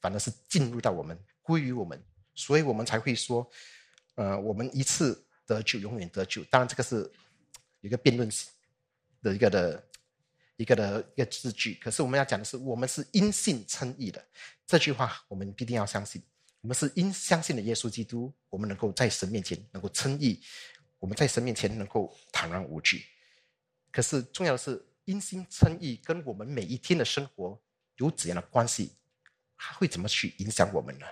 反而是进入到我们，归于我们，所以我们才会说。呃，我们一次得救，永远得救。当然，这个是一个辩论的一个的一个的一个字句。可是我们要讲的是，我们是因信称义的。这句话我们必定要相信。我们是因相信的耶稣基督，我们能够在神面前能够称义，我们在神面前能够坦然无惧。可是重要的是，因心称义跟我们每一天的生活有怎样的关系？它会怎么去影响我们呢？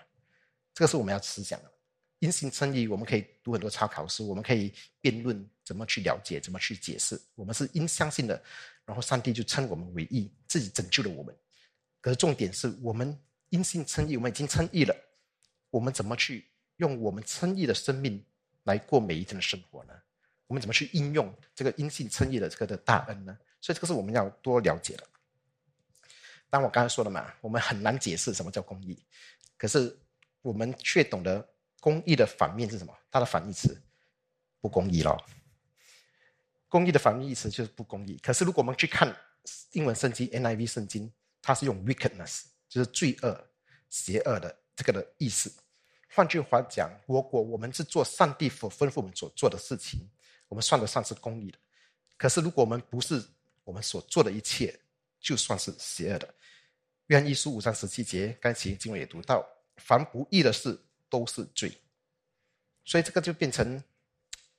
这个是我们要思想的。因信称义，我们可以读很多参考书，我们可以辩论怎么去了解，怎么去解释。我们是因相信的，然后上帝就称我们为义，自己拯救了我们。可是重点是我们因信称义，我们已经称义了，我们怎么去用我们称义的生命来过每一天的生活呢？我们怎么去应用这个因信称义的这个的大恩呢？所以这个是我们要多了解的。当我刚才说了嘛，我们很难解释什么叫公义，可是我们却懂得。公益的反面是什么？它的反义词不公义咯。公益的反义词就是不公义。可是如果我们去看英文圣经 NIV 圣经，它是用 wickedness，就是罪恶、邪恶的这个的意思。换句话讲，如果我们是做上帝所吩咐我们所做的事情，我们算得上是公义的。可是如果我们不是，我们所做的一切就算是邪恶的。约翰一书五章十七节，刚才经文也读到，凡不义的事。都是罪，所以这个就变成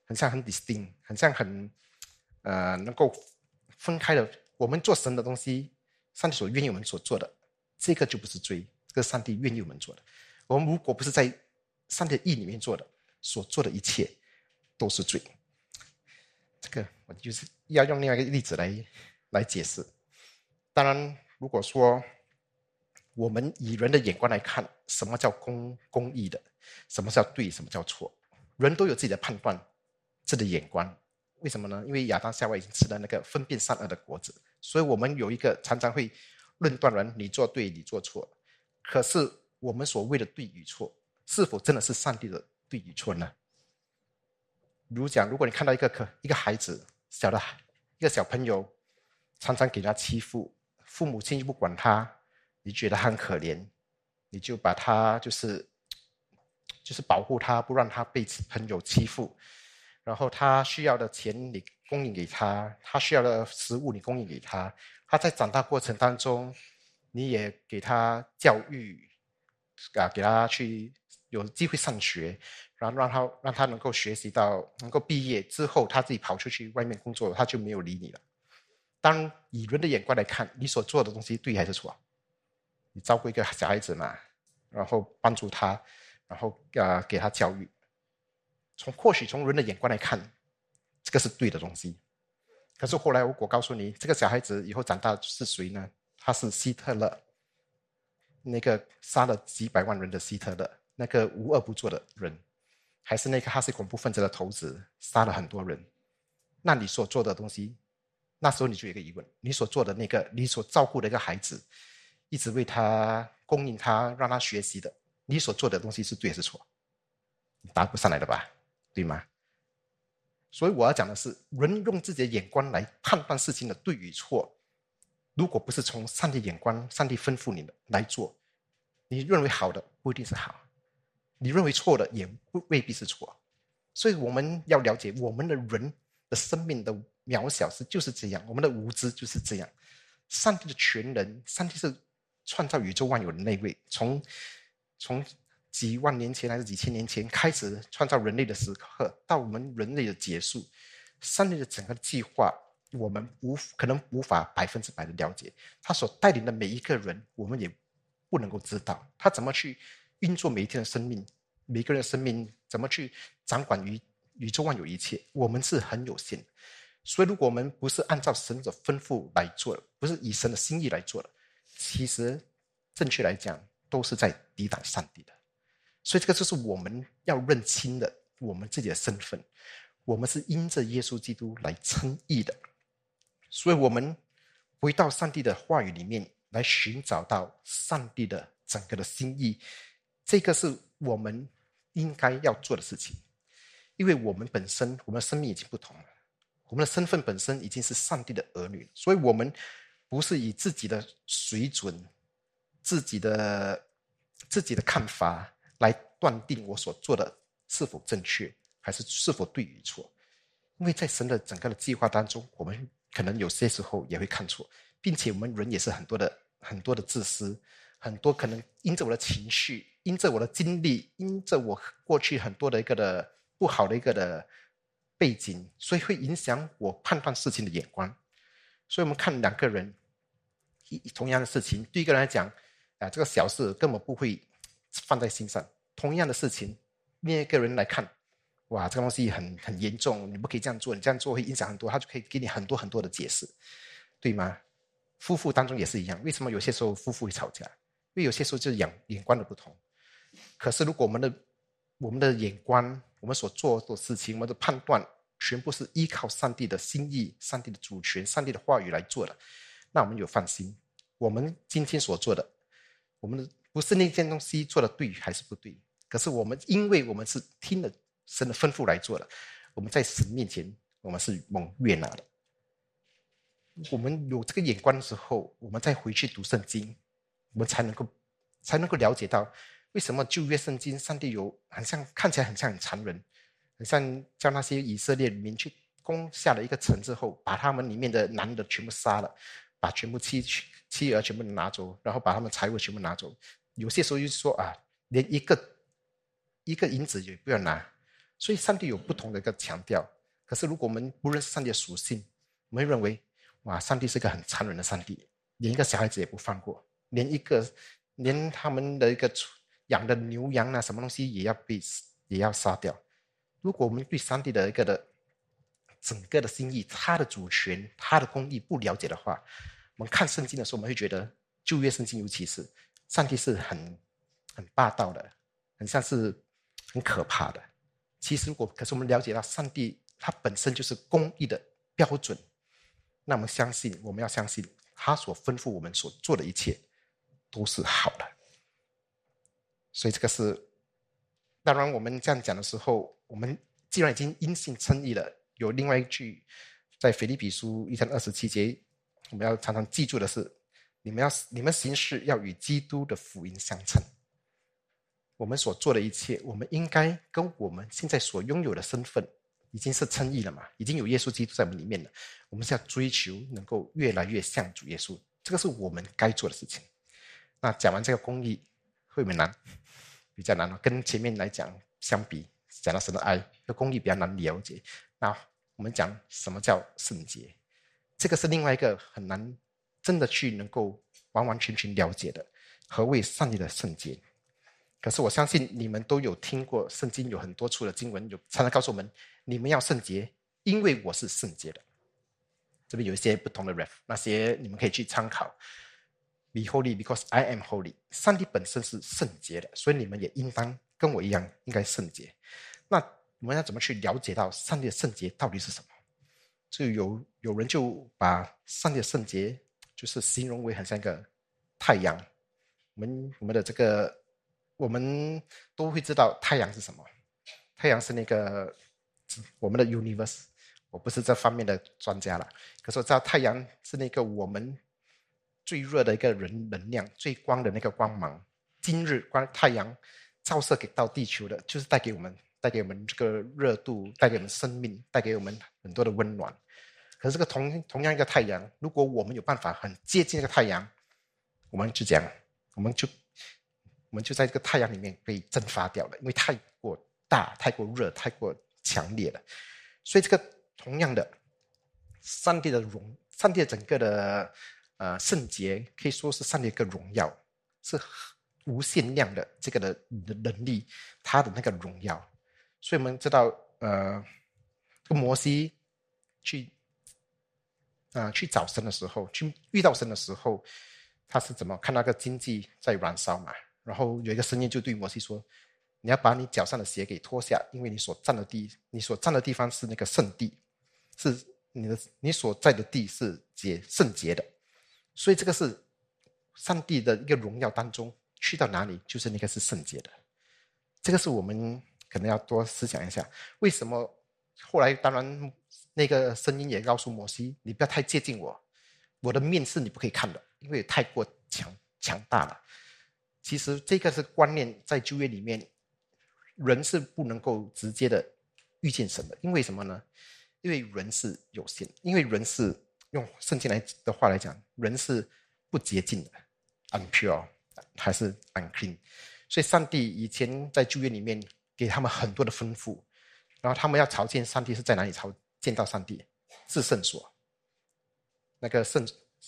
很像很 distinct，很像很呃能够分开的。我们做神的东西，上帝所愿意我们所做的，这个就不是罪，这上帝愿意我们做的。我们如果不是在上帝意里面做的，所做的一切都是罪。这个我就是要用另外一个例子来来解释。当然，如果说。我们以人的眼光来看，什么叫公公义的，什么叫对，什么叫错？人都有自己的判断，自己的眼光。为什么呢？因为亚当夏娃已经吃了那个分辨善恶的果子，所以我们有一个常常会论断人，你做对，你做错。可是我们所谓的对与错，是否真的是上帝的对与错呢？如讲，如果你看到一个可一个孩子，小的一个小朋友，常常给他欺负，父母亲又不管他。你觉得他很可怜，你就把他就是就是保护他，不让他被朋友欺负。然后他需要的钱你供应给他，他需要的食物你供应给他。他在长大过程当中，你也给他教育啊，给他去有机会上学，然后让他让他能够学习到能够毕业之后，他自己跑出去外面工作，他就没有理你了。当以人的眼光来看，你所做的东西对还是错？你照顾一个小孩子嘛，然后帮助他，然后呃给他教育。从或许从人的眼光来看，这个是对的东西。可是后来我我告诉你，这个小孩子以后长大是谁呢？他是希特勒，那个杀了几百万人的希特勒，那个无恶不作的人，还是那个哈斯恐怖分子的头子，杀了很多人。那你所做的东西？那时候你就有一个疑问：你所做的那个，你所照顾的一个孩子，一直为他供应他，让他学习的，你所做的东西是对还是错？答不上来的吧？对吗？所以我要讲的是，人用自己的眼光来判断事情的对与错，如果不是从上帝眼光、上帝吩咐你的来做，你认为好的不一定是好，你认为错的也不未必是错。所以我们要了解我们的人的生命的。渺小是就是这样，我们的无知就是这样。上帝的全能，上帝是创造宇宙万有的那位。从从几万年前还是几千年前开始创造人类的时刻，到我们人类的结束，上帝的整个计划，我们无可能无法百分之百的了解。他所带领的每一个人，我们也不能够知道他怎么去运作每一天的生命，每个人的生命怎么去掌管于宇宙万有一切，我们是很有限。所以，如果我们不是按照神的吩咐来做的，不是以神的心意来做的，其实正确来讲，都是在抵挡上帝的。所以，这个就是我们要认清的，我们自己的身份。我们是因着耶稣基督来称义的。所以，我们回到上帝的话语里面来寻找到上帝的整个的心意，这个是我们应该要做的事情。因为我们本身，我们的生命已经不同了。我们的身份本身已经是上帝的儿女，所以我们不是以自己的水准、自己的自己的看法来断定我所做的是否正确，还是是否对与错。因为在神的整个的计划当中，我们可能有些时候也会看错，并且我们人也是很多的很多的自私，很多可能因着我的情绪，因着我的经历，因着我过去很多的一个的不好的一个的。背景，所以会影响我判断事情的眼光。所以，我们看两个人，一同样的事情，对一个人来讲，啊，这个小事根本不会放在心上；同样的事情，另一个人来看，哇，这个东西很很严重，你不可以这样做，你这样做会影响很多，他就可以给你很多很多的解释，对吗？夫妇当中也是一样，为什么有些时候夫妇会吵架？因为有些时候就是眼眼光的不同。可是，如果我们的我们的眼光，我们所做的事情，我们的判断，全部是依靠上帝的心意、上帝的主权、上帝的话语来做的。那我们有放心，我们今天所做的，我们的不是那件东西做的对还是不对？可是我们，因为我们是听了神的吩咐来做的，我们在神面前，我们是蒙悦纳的。我们有这个眼光的时候，我们再回去读圣经，我们才能够才能够了解到。为什么旧约圣经上帝有很像看起来很像很残忍，很像叫那些以色列民去攻下了一个城之后，把他们里面的男的全部杀了，把全部妻妻儿全部拿走，然后把他们财物全部拿走。有些时候又说啊，连一个一个银子也不要拿。所以上帝有不同的一个强调。可是如果我们不认识上帝的属性，我们会认为哇，上帝是个很残忍的上帝，连一个小孩子也不放过，连一个连他们的一个。养的牛羊啊，什么东西也要被也要杀掉。如果我们对上帝的一个的整个的心意、他的主权、他的公义不了解的话，我们看圣经的时候，我们会觉得旧约圣经尤其是上帝是很很霸道的，很像是很可怕的。其实，如果可是我们了解到上帝他本身就是公义的标准，那我们相信，我们要相信他所吩咐我们所做的一切都是好的。所以这个是，当然我们这样讲的时候，我们既然已经因信称义了，有另外一句，在腓立比书一章二十七节，我们要常常记住的是：你们要你们行事要与基督的福音相称。我们所做的一切，我们应该跟我们现在所拥有的身份已经是称义了嘛？已经有耶稣基督在我们里面了。我们是要追求能够越来越像主耶稣，这个是我们该做的事情。那讲完这个公义。会不会难？比较难了，跟前面来讲相比，讲到神的爱的公义比较难了解。那我们讲什么叫圣洁，这个是另外一个很难真的去能够完完全全了解的，何谓上帝的圣洁？可是我相信你们都有听过圣经有很多处的经文，有常常告诉我们，你们要圣洁，因为我是圣洁的。这边有一些不同的 ref，那些你们可以去参考。Be holy because I am holy。上帝本身是圣洁的，所以你们也应当跟我一样，应该圣洁。那我们要怎么去了解到上帝的圣洁到底是什么？就有有人就把上帝的圣洁就是形容为很像一个太阳。我们我们的这个。我们都会知道太阳是什么，太阳是那个我们的 universe。我不是这方面的专家了，可是我知道太阳是那个我们最热的一个人能量，最光的那个光芒。今日光太阳照射给到地球的，就是带给我们带给我们这个热度，带给我们生命，带给我们很多的温暖。可是这个同同样一个太阳，如果我们有办法很接近这个太阳，我们就讲，我们就。我们就在这个太阳里面被蒸发掉了，因为太过大、太过热、太过强烈了。所以这个同样的，上帝的荣，上帝整个的呃圣洁，可以说是上帝一个荣耀，是无限量的这个的的能力，他的那个荣耀。所以我们知道，呃，这个摩西去啊去找神的时候，去遇到神的时候，他是怎么看那个经济在燃烧嘛？然后有一个声音就对摩西说：“你要把你脚上的鞋给脱下，因为你所站的地，你所站的地方是那个圣地，是你的你所在的地是洁圣洁的，所以这个是上帝的一个荣耀当中，去到哪里就是那个是圣洁的。这个是我们可能要多思想一下，为什么后来当然那个声音也告诉摩西，你不要太接近我，我的面是你不可以看的，因为太过强强大了。”其实这个是观念，在旧约里面，人是不能够直接的遇见神的，因为什么呢？因为人是有限，因为人是用圣经来的话来讲，人是不洁净的，unpure 还是 unclean。所以上帝以前在旧约里面给他们很多的吩咐，然后他们要朝见上帝是在哪里朝见到上帝？至圣所，那个圣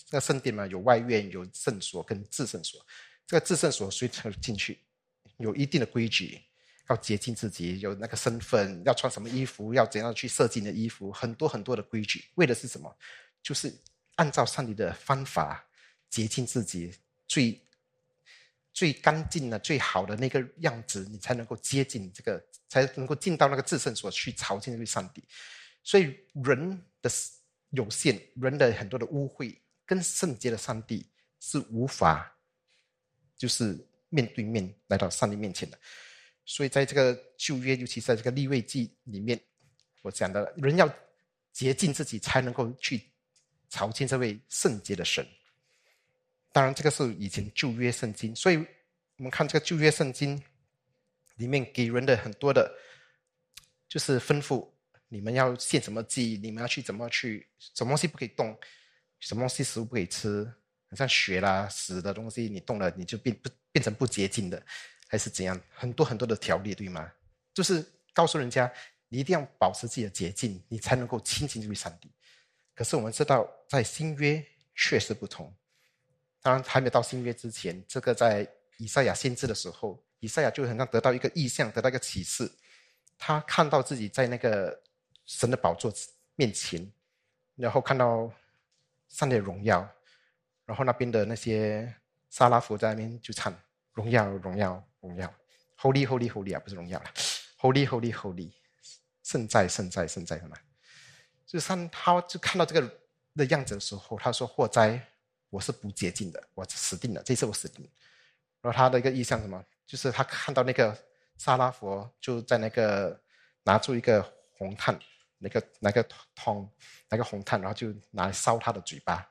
那个圣殿嘛，有外院，有圣所跟至圣所。这个至圣所谁才进去？有一定的规矩，要洁净自己，有那个身份，要穿什么衣服，要怎样去设计你的衣服，很多很多的规矩，为的是什么？就是按照上帝的方法洁净自己，最最干净的、最好的那个样子，你才能够接近这个，才能够进到那个至圣所去朝见那位上帝。所以人的有限，人的很多的污秽，跟圣洁的上帝是无法。就是面对面来到上帝面前的，所以在这个旧约，尤其在这个立位记里面，我讲的人要洁净自己，才能够去朝见这位圣洁的神。当然，这个是以前旧约圣经，所以我们看这个旧约圣经里面给人的很多的，就是吩咐你们要献什么祭，你们要去怎么去，什么东西不可以动，什么东西食物不可以吃。像血啦、死的东西，你动了，你就变不变成不洁净的，还是怎样？很多很多的条例，对吗？就是告诉人家，你一定要保持自己的洁净，你才能够亲近这位上帝。可是我们知道，在新约确实不同。当然，还没到新约之前，这个在以赛亚先知的时候，以赛亚就好像得到一个意象，得到一个启示，他看到自己在那个神的宝座面前，然后看到上帝的荣耀。然后那边的那些沙拉佛在那边就唱荣耀荣耀荣耀，Holy Holy Holy 啊，不是荣耀了，Holy Holy Holy，圣在圣在圣在什么？就是他就看到这个的样子的时候，他说祸灾，我是不洁净的，我死定了，这次我死定了。然后他的一个意象什么？就是他看到那个沙拉佛就在那个拿出一个红炭，那个那个桶，那个红炭，然后就拿来烧他的嘴巴。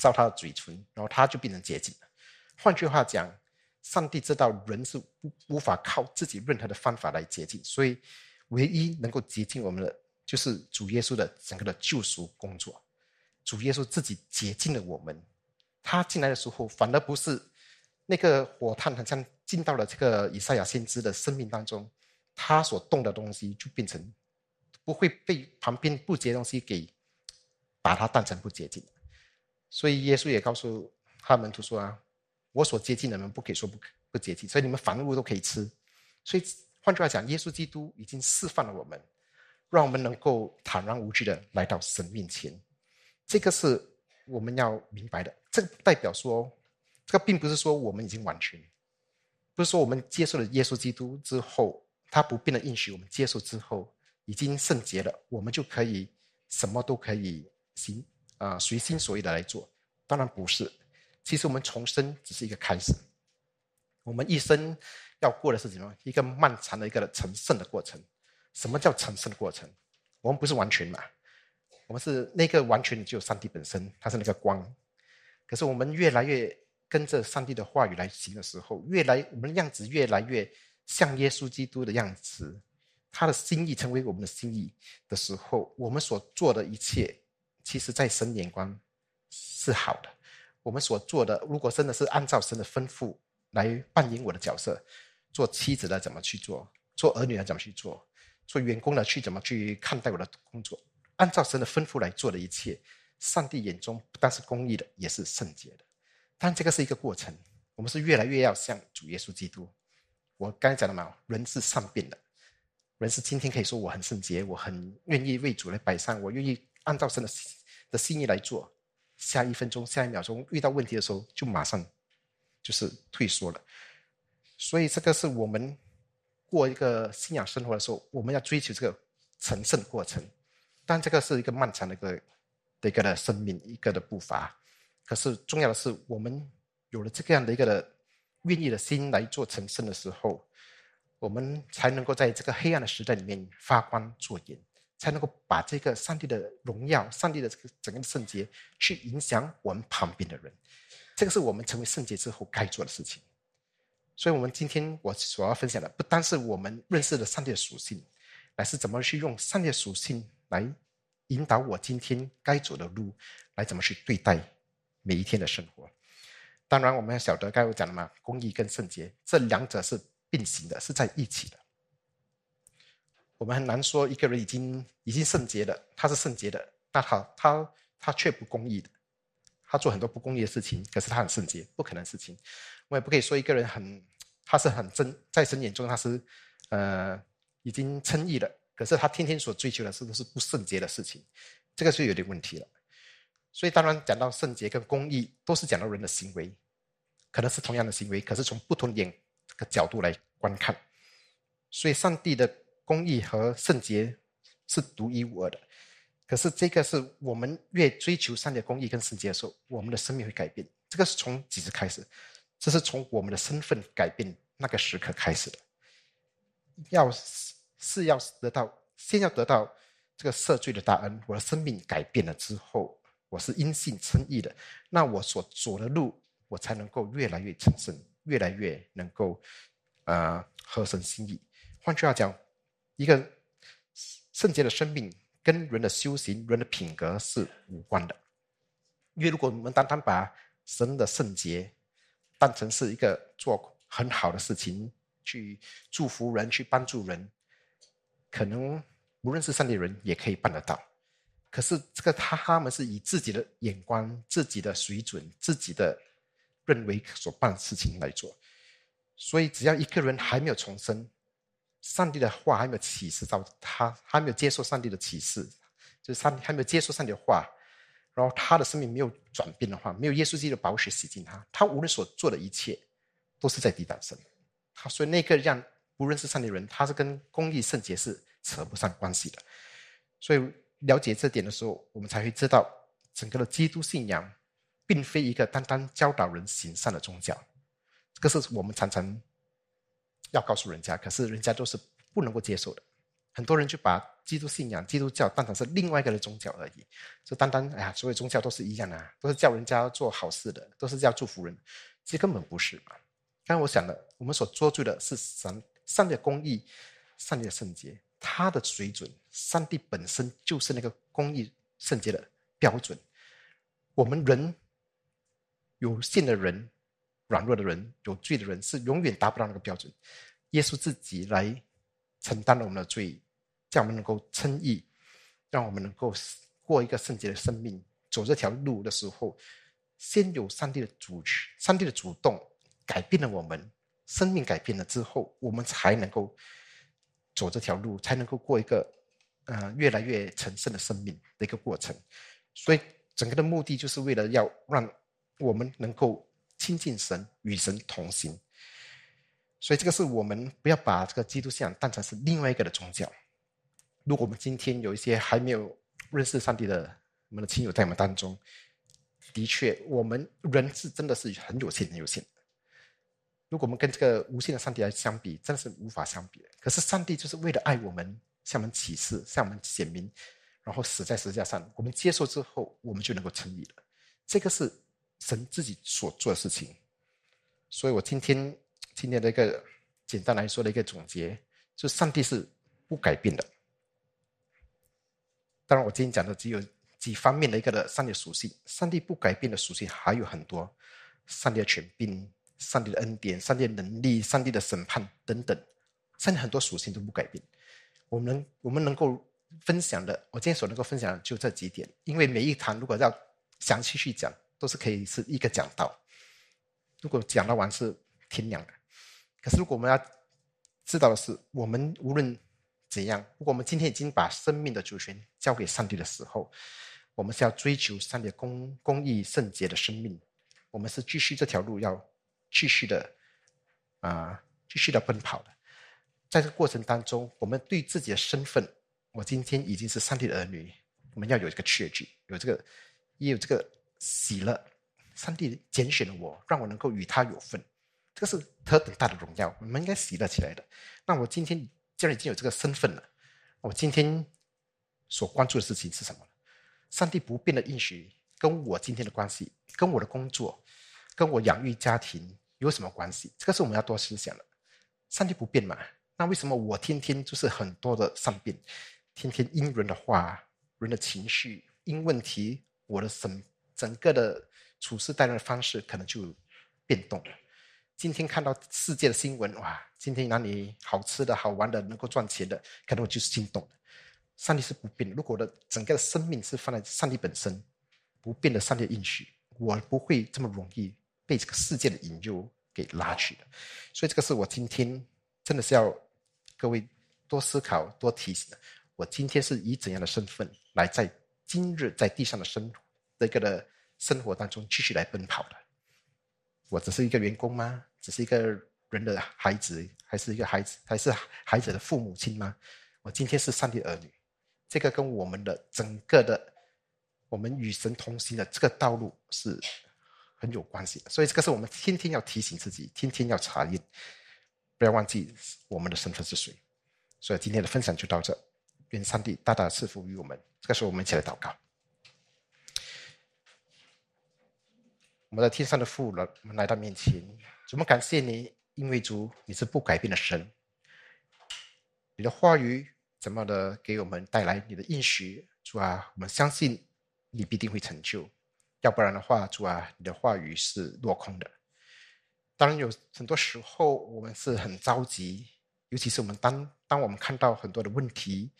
烧他的嘴唇，然后他就变成洁净了。换句话讲，上帝知道人是无无法靠自己任何的方法来洁净，所以唯一能够洁净我们的，就是主耶稣的整个的救赎工作。主耶稣自己洁净了我们。他进来的时候，反而不是那个火炭，好像进到了这个以赛亚先知的生命当中，他所动的东西就变成不会被旁边不洁东西给把它当成不洁净。所以耶稣也告诉他门徒说啊，我所接近的人不可以说不可不接近，所以你们凡物都可以吃。所以换句话讲，耶稣基督已经释放了我们，让我们能够坦然无惧的来到神面前。这个是我们要明白的。这个代表说，这个并不是说我们已经完全，不是说我们接受了耶稣基督之后，他不变的应许，我们接受之后已经圣洁了，我们就可以什么都可以行啊，随心所欲的来做。当然不是，其实我们重生只是一个开始。我们一生要过的是什么？一个漫长的一个成圣的过程。什么叫成圣的过程？我们不是完全嘛？我们是那个完全只有上帝本身，他是那个光。可是我们越来越跟着上帝的话语来行的时候，越来我们的样子越来越像耶稣基督的样子，他的心意成为我们的心意的时候，我们所做的一切，其实在神眼光是好的。我们所做的，如果真的是按照神的吩咐来扮演我的角色，做妻子的怎么去做，做儿女的怎么去做，做员工的去怎么去看待我的工作。按照神的吩咐来做的一切，上帝眼中不但是公义的，也是圣洁的。但这个是一个过程，我们是越来越要像主耶稣基督。我刚才讲了嘛，人是善变的，人是今天可以说我很圣洁，我很愿意为主来摆上，我愿意按照神的的心意来做。下一分钟、下一秒钟遇到问题的时候，就马上就是退缩了。所以这个是我们过一个信仰生活的时候，我们要追求这个成圣过程。但这个是一个漫长的一个的一个的生命，一个的步伐。可是重要的是，我们有了这个样的一个的愿意的心来做成圣的时候，我们才能够在这个黑暗的时代里面发光作盐，才能够把这个上帝的荣耀、上帝的这个整个圣洁去影响我们旁边的人。这个是我们成为圣洁之后该做的事情。所以，我们今天我所要分享的，不单是我们认识了上帝的属性，乃是怎么去用上帝的属性。来引导我今天该走的路，来怎么去对待每一天的生活。当然，我们要晓得，刚才我讲了嘛，公义跟圣洁这两者是并行的，是在一起的。我们很难说一个人已经已经圣洁了，他是圣洁的，但好他他却不公义的，他做很多不公义的事情，可是他很圣洁，不可能事情。我也不可以说一个人很他是很真，在神眼中他是呃已经称义了。可是他天天所追求的是都是不圣洁的事情，这个就有点问题了。所以当然讲到圣洁跟公义，都是讲到人的行为，可能是同样的行为，可是从不同点这个角度来观看。所以上帝的公义和圣洁是独一无二的。可是这个是我们越追求上帝的公义跟圣洁的时候，我们的生命会改变。这个是从几时开始？这是从我们的身份改变那个时刻开始的。要。是要得到，先要得到这个赦罪的大恩，我的生命改变了之后，我是因信称义的，那我所走的路，我才能够越来越成圣，越来越能够呃合神心意。换句话讲，一个圣洁的生命跟人的修行、人的品格是无关的。因为如果我们单单把神的圣洁当成是一个做很好的事情，去祝福人、去帮助人。可能无论是上帝人也可以办得到，可是这个他他们是以自己的眼光、自己的水准、自己的认为所办事情来做，所以只要一个人还没有重生，上帝的话还没有启示到他，还没有接受上帝的启示，就是上帝还没有接受上帝的话，然后他的生命没有转变的话，没有耶稣基督的宝血洗净他，他无论所做的一切都是在抵挡神。他所以那个让。不认识上帝的人，他是跟公义圣洁是扯不上关系的。所以了解这点的时候，我们才会知道，整个的基督信仰，并非一个单单教导人行善的宗教。这个是我们常常要告诉人家，可是人家都是不能够接受的。很多人就把基督信仰、基督教当成是另外一个的宗教而已，就单单哎呀，所有宗教都是一样的，都是叫人家做好事的，都是叫祝福人，其实根本不是嘛。刚才我想的，我们所做罪的是神。上帝的公义，上帝的圣洁，他的水准，上帝本身就是那个公义圣洁的标准。我们人有限的人，软弱的人、有罪的人是永远达不到那个标准。耶稣自己来承担了我们的罪，让我们能够称义，让我们能够过一个圣洁的生命，走这条路的时候，先有上帝的主、上帝的主动改变了我们，生命改变了之后，我们才能够走这条路，才能够过一个呃越来越成圣的生命的一个过程。所以，整个的目的就是为了要让我们能够亲近神，与神同行。所以，这个是我们不要把这个基督信仰当成是另外一个的宗教。如果我们今天有一些还没有认识上帝的我们的亲友在我们当中，的确，我们人是真的是很有限、很有限。如果我们跟这个无限的上帝来相比，真的是无法相比的。可是，上帝就是为了爱我们，向我们启示，向我们显明，然后死在十字架上。我们接受之后，我们就能够成义了。这个是神自己所做的事情。所以我今天。今天的一个简单来说的一个总结，就上帝是不改变的。当然，我今天讲的只有几方面的一个的上帝属性。上帝不改变的属性还有很多：上帝的权柄、上帝的恩典、上帝的能力、上帝的审判等等。上帝很多属性都不改变。我们我们能够分享的，我今天所能够分享的就这几点。因为每一堂如果要详细去讲，都是可以是一个讲道。如果讲到完是天亮的。可是，如果我们要知道的是，我们无论怎样，如果我们今天已经把生命的主权交给上帝的时候，我们是要追求上帝公公义圣洁的生命。我们是继续这条路，要继续的啊，继续的奔跑的。在这个过程当中，我们对自己的身份，我今天已经是上帝的儿女，我们要有一个确据，有这个也有这个喜乐。上帝拣选了我，让我能够与他有份。这个是特等大的荣耀，我们应该喜乐起来的。那我今天既然已经有这个身份了，我今天所关注的事情是什么？上帝不变的应许跟我今天的关系，跟我的工作，跟我养育家庭有什么关系？这个是我们要多思想的。上帝不变嘛？那为什么我天天就是很多的善变，天天因人的话、人的情绪、因问题，我的整整个的处事待人的方式可能就变动了。今天看到世界的新闻，哇！今天哪里好吃的好玩的，能够赚钱的，可能我就是心动的。上帝是不变的。如果我的整个的生命是放在上帝本身不变的上帝应许，我不会这么容易被这个世界的引诱给拉去的。所以这个是我今天真的是要各位多思考、多提醒的。我今天是以怎样的身份来在今日在地上的生活这个的生活当中继续来奔跑的？我只是一个员工吗？只是一个人的孩子，还是一个孩子，还是孩子的父母亲吗？我今天是上帝儿女，这个跟我们的整个的我们与神同行的这个道路是很有关系的。所以这个是我们天天要提醒自己，天天要查验，不要忘记我们的身份是谁。所以今天的分享就到这，愿上帝大大赐福于我们。这个时候，我们一起来祷告。我们的天上的父了，我们来到面前。主，我们感谢你，因为主你是不改变的神。你的话语怎么的给我们带来你的应许？主啊，我们相信你必定会成就。要不然的话，主啊，你的话语是落空的。当然，有很多时候我们是很着急，尤其是我们当当我们看到很多的问题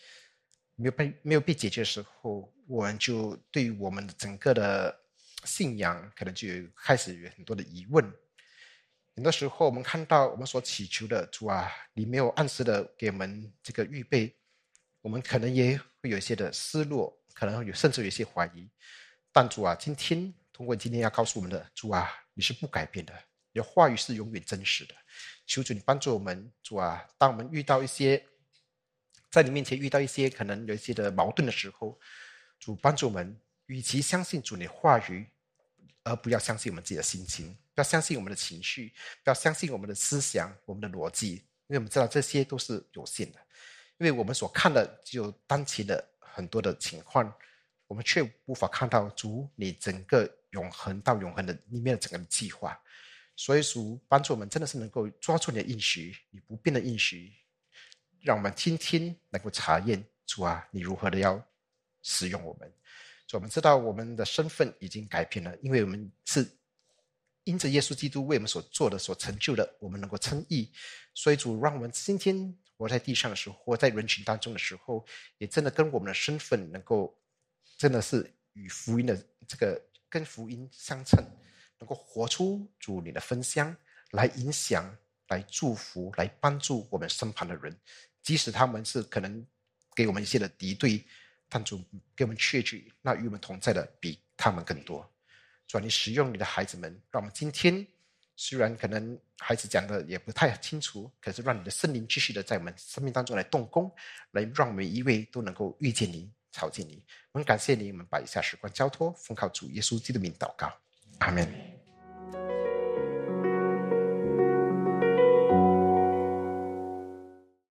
没有被没有被解决的时候，我们就对于我们的整个的。信仰可能就开始有很多的疑问。很多时候，我们看到我们所祈求的主啊，你没有按时的给我们这个预备，我们可能也会有一些的失落，可能有甚至有一些怀疑。但主啊，今天通过今天要告诉我们的主啊，你是不改变的，你的话语是永远真实的。求主你帮助我们，主啊，当我们遇到一些在你面前遇到一些可能有一些的矛盾的时候，主帮助我们。与其相信主你话语，而不要相信我们自己的心情，不要相信我们的情绪，不要相信我们的思想、我们的逻辑，因为我们知道这些都是有限的。因为我们所看的只有当前的很多的情况，我们却无法看到主你整个永恒到永恒的里面的整个计划。所以主帮助我们，真的是能够抓住你的应许，你不变的应许，让我们天天能够查验主啊，你如何的要使用我们。我们知道我们的身份已经改变了，因为我们是因着耶稣基督为我们所做的、所成就的，我们能够称义。所以主让我们今天活在地上的时候，活在人群当中的时候，也真的跟我们的身份能够，真的是与福音的这个跟福音相称，能够活出主你的分享，来影响、来祝福、来帮助我们身旁的人，即使他们是可能给我们一些的敌对，但主给我们确据，那与我们同在的比他们更多。主，你使用你的孩子们，让我们今天虽然可能孩子讲的也不太清楚，可是让你的圣灵继续的在我们生命当中来动工，来让每一位都能够遇见你、朝见你。我们感谢你，我们把以下时光交托，奉靠主耶稣基督的名祷告，阿门。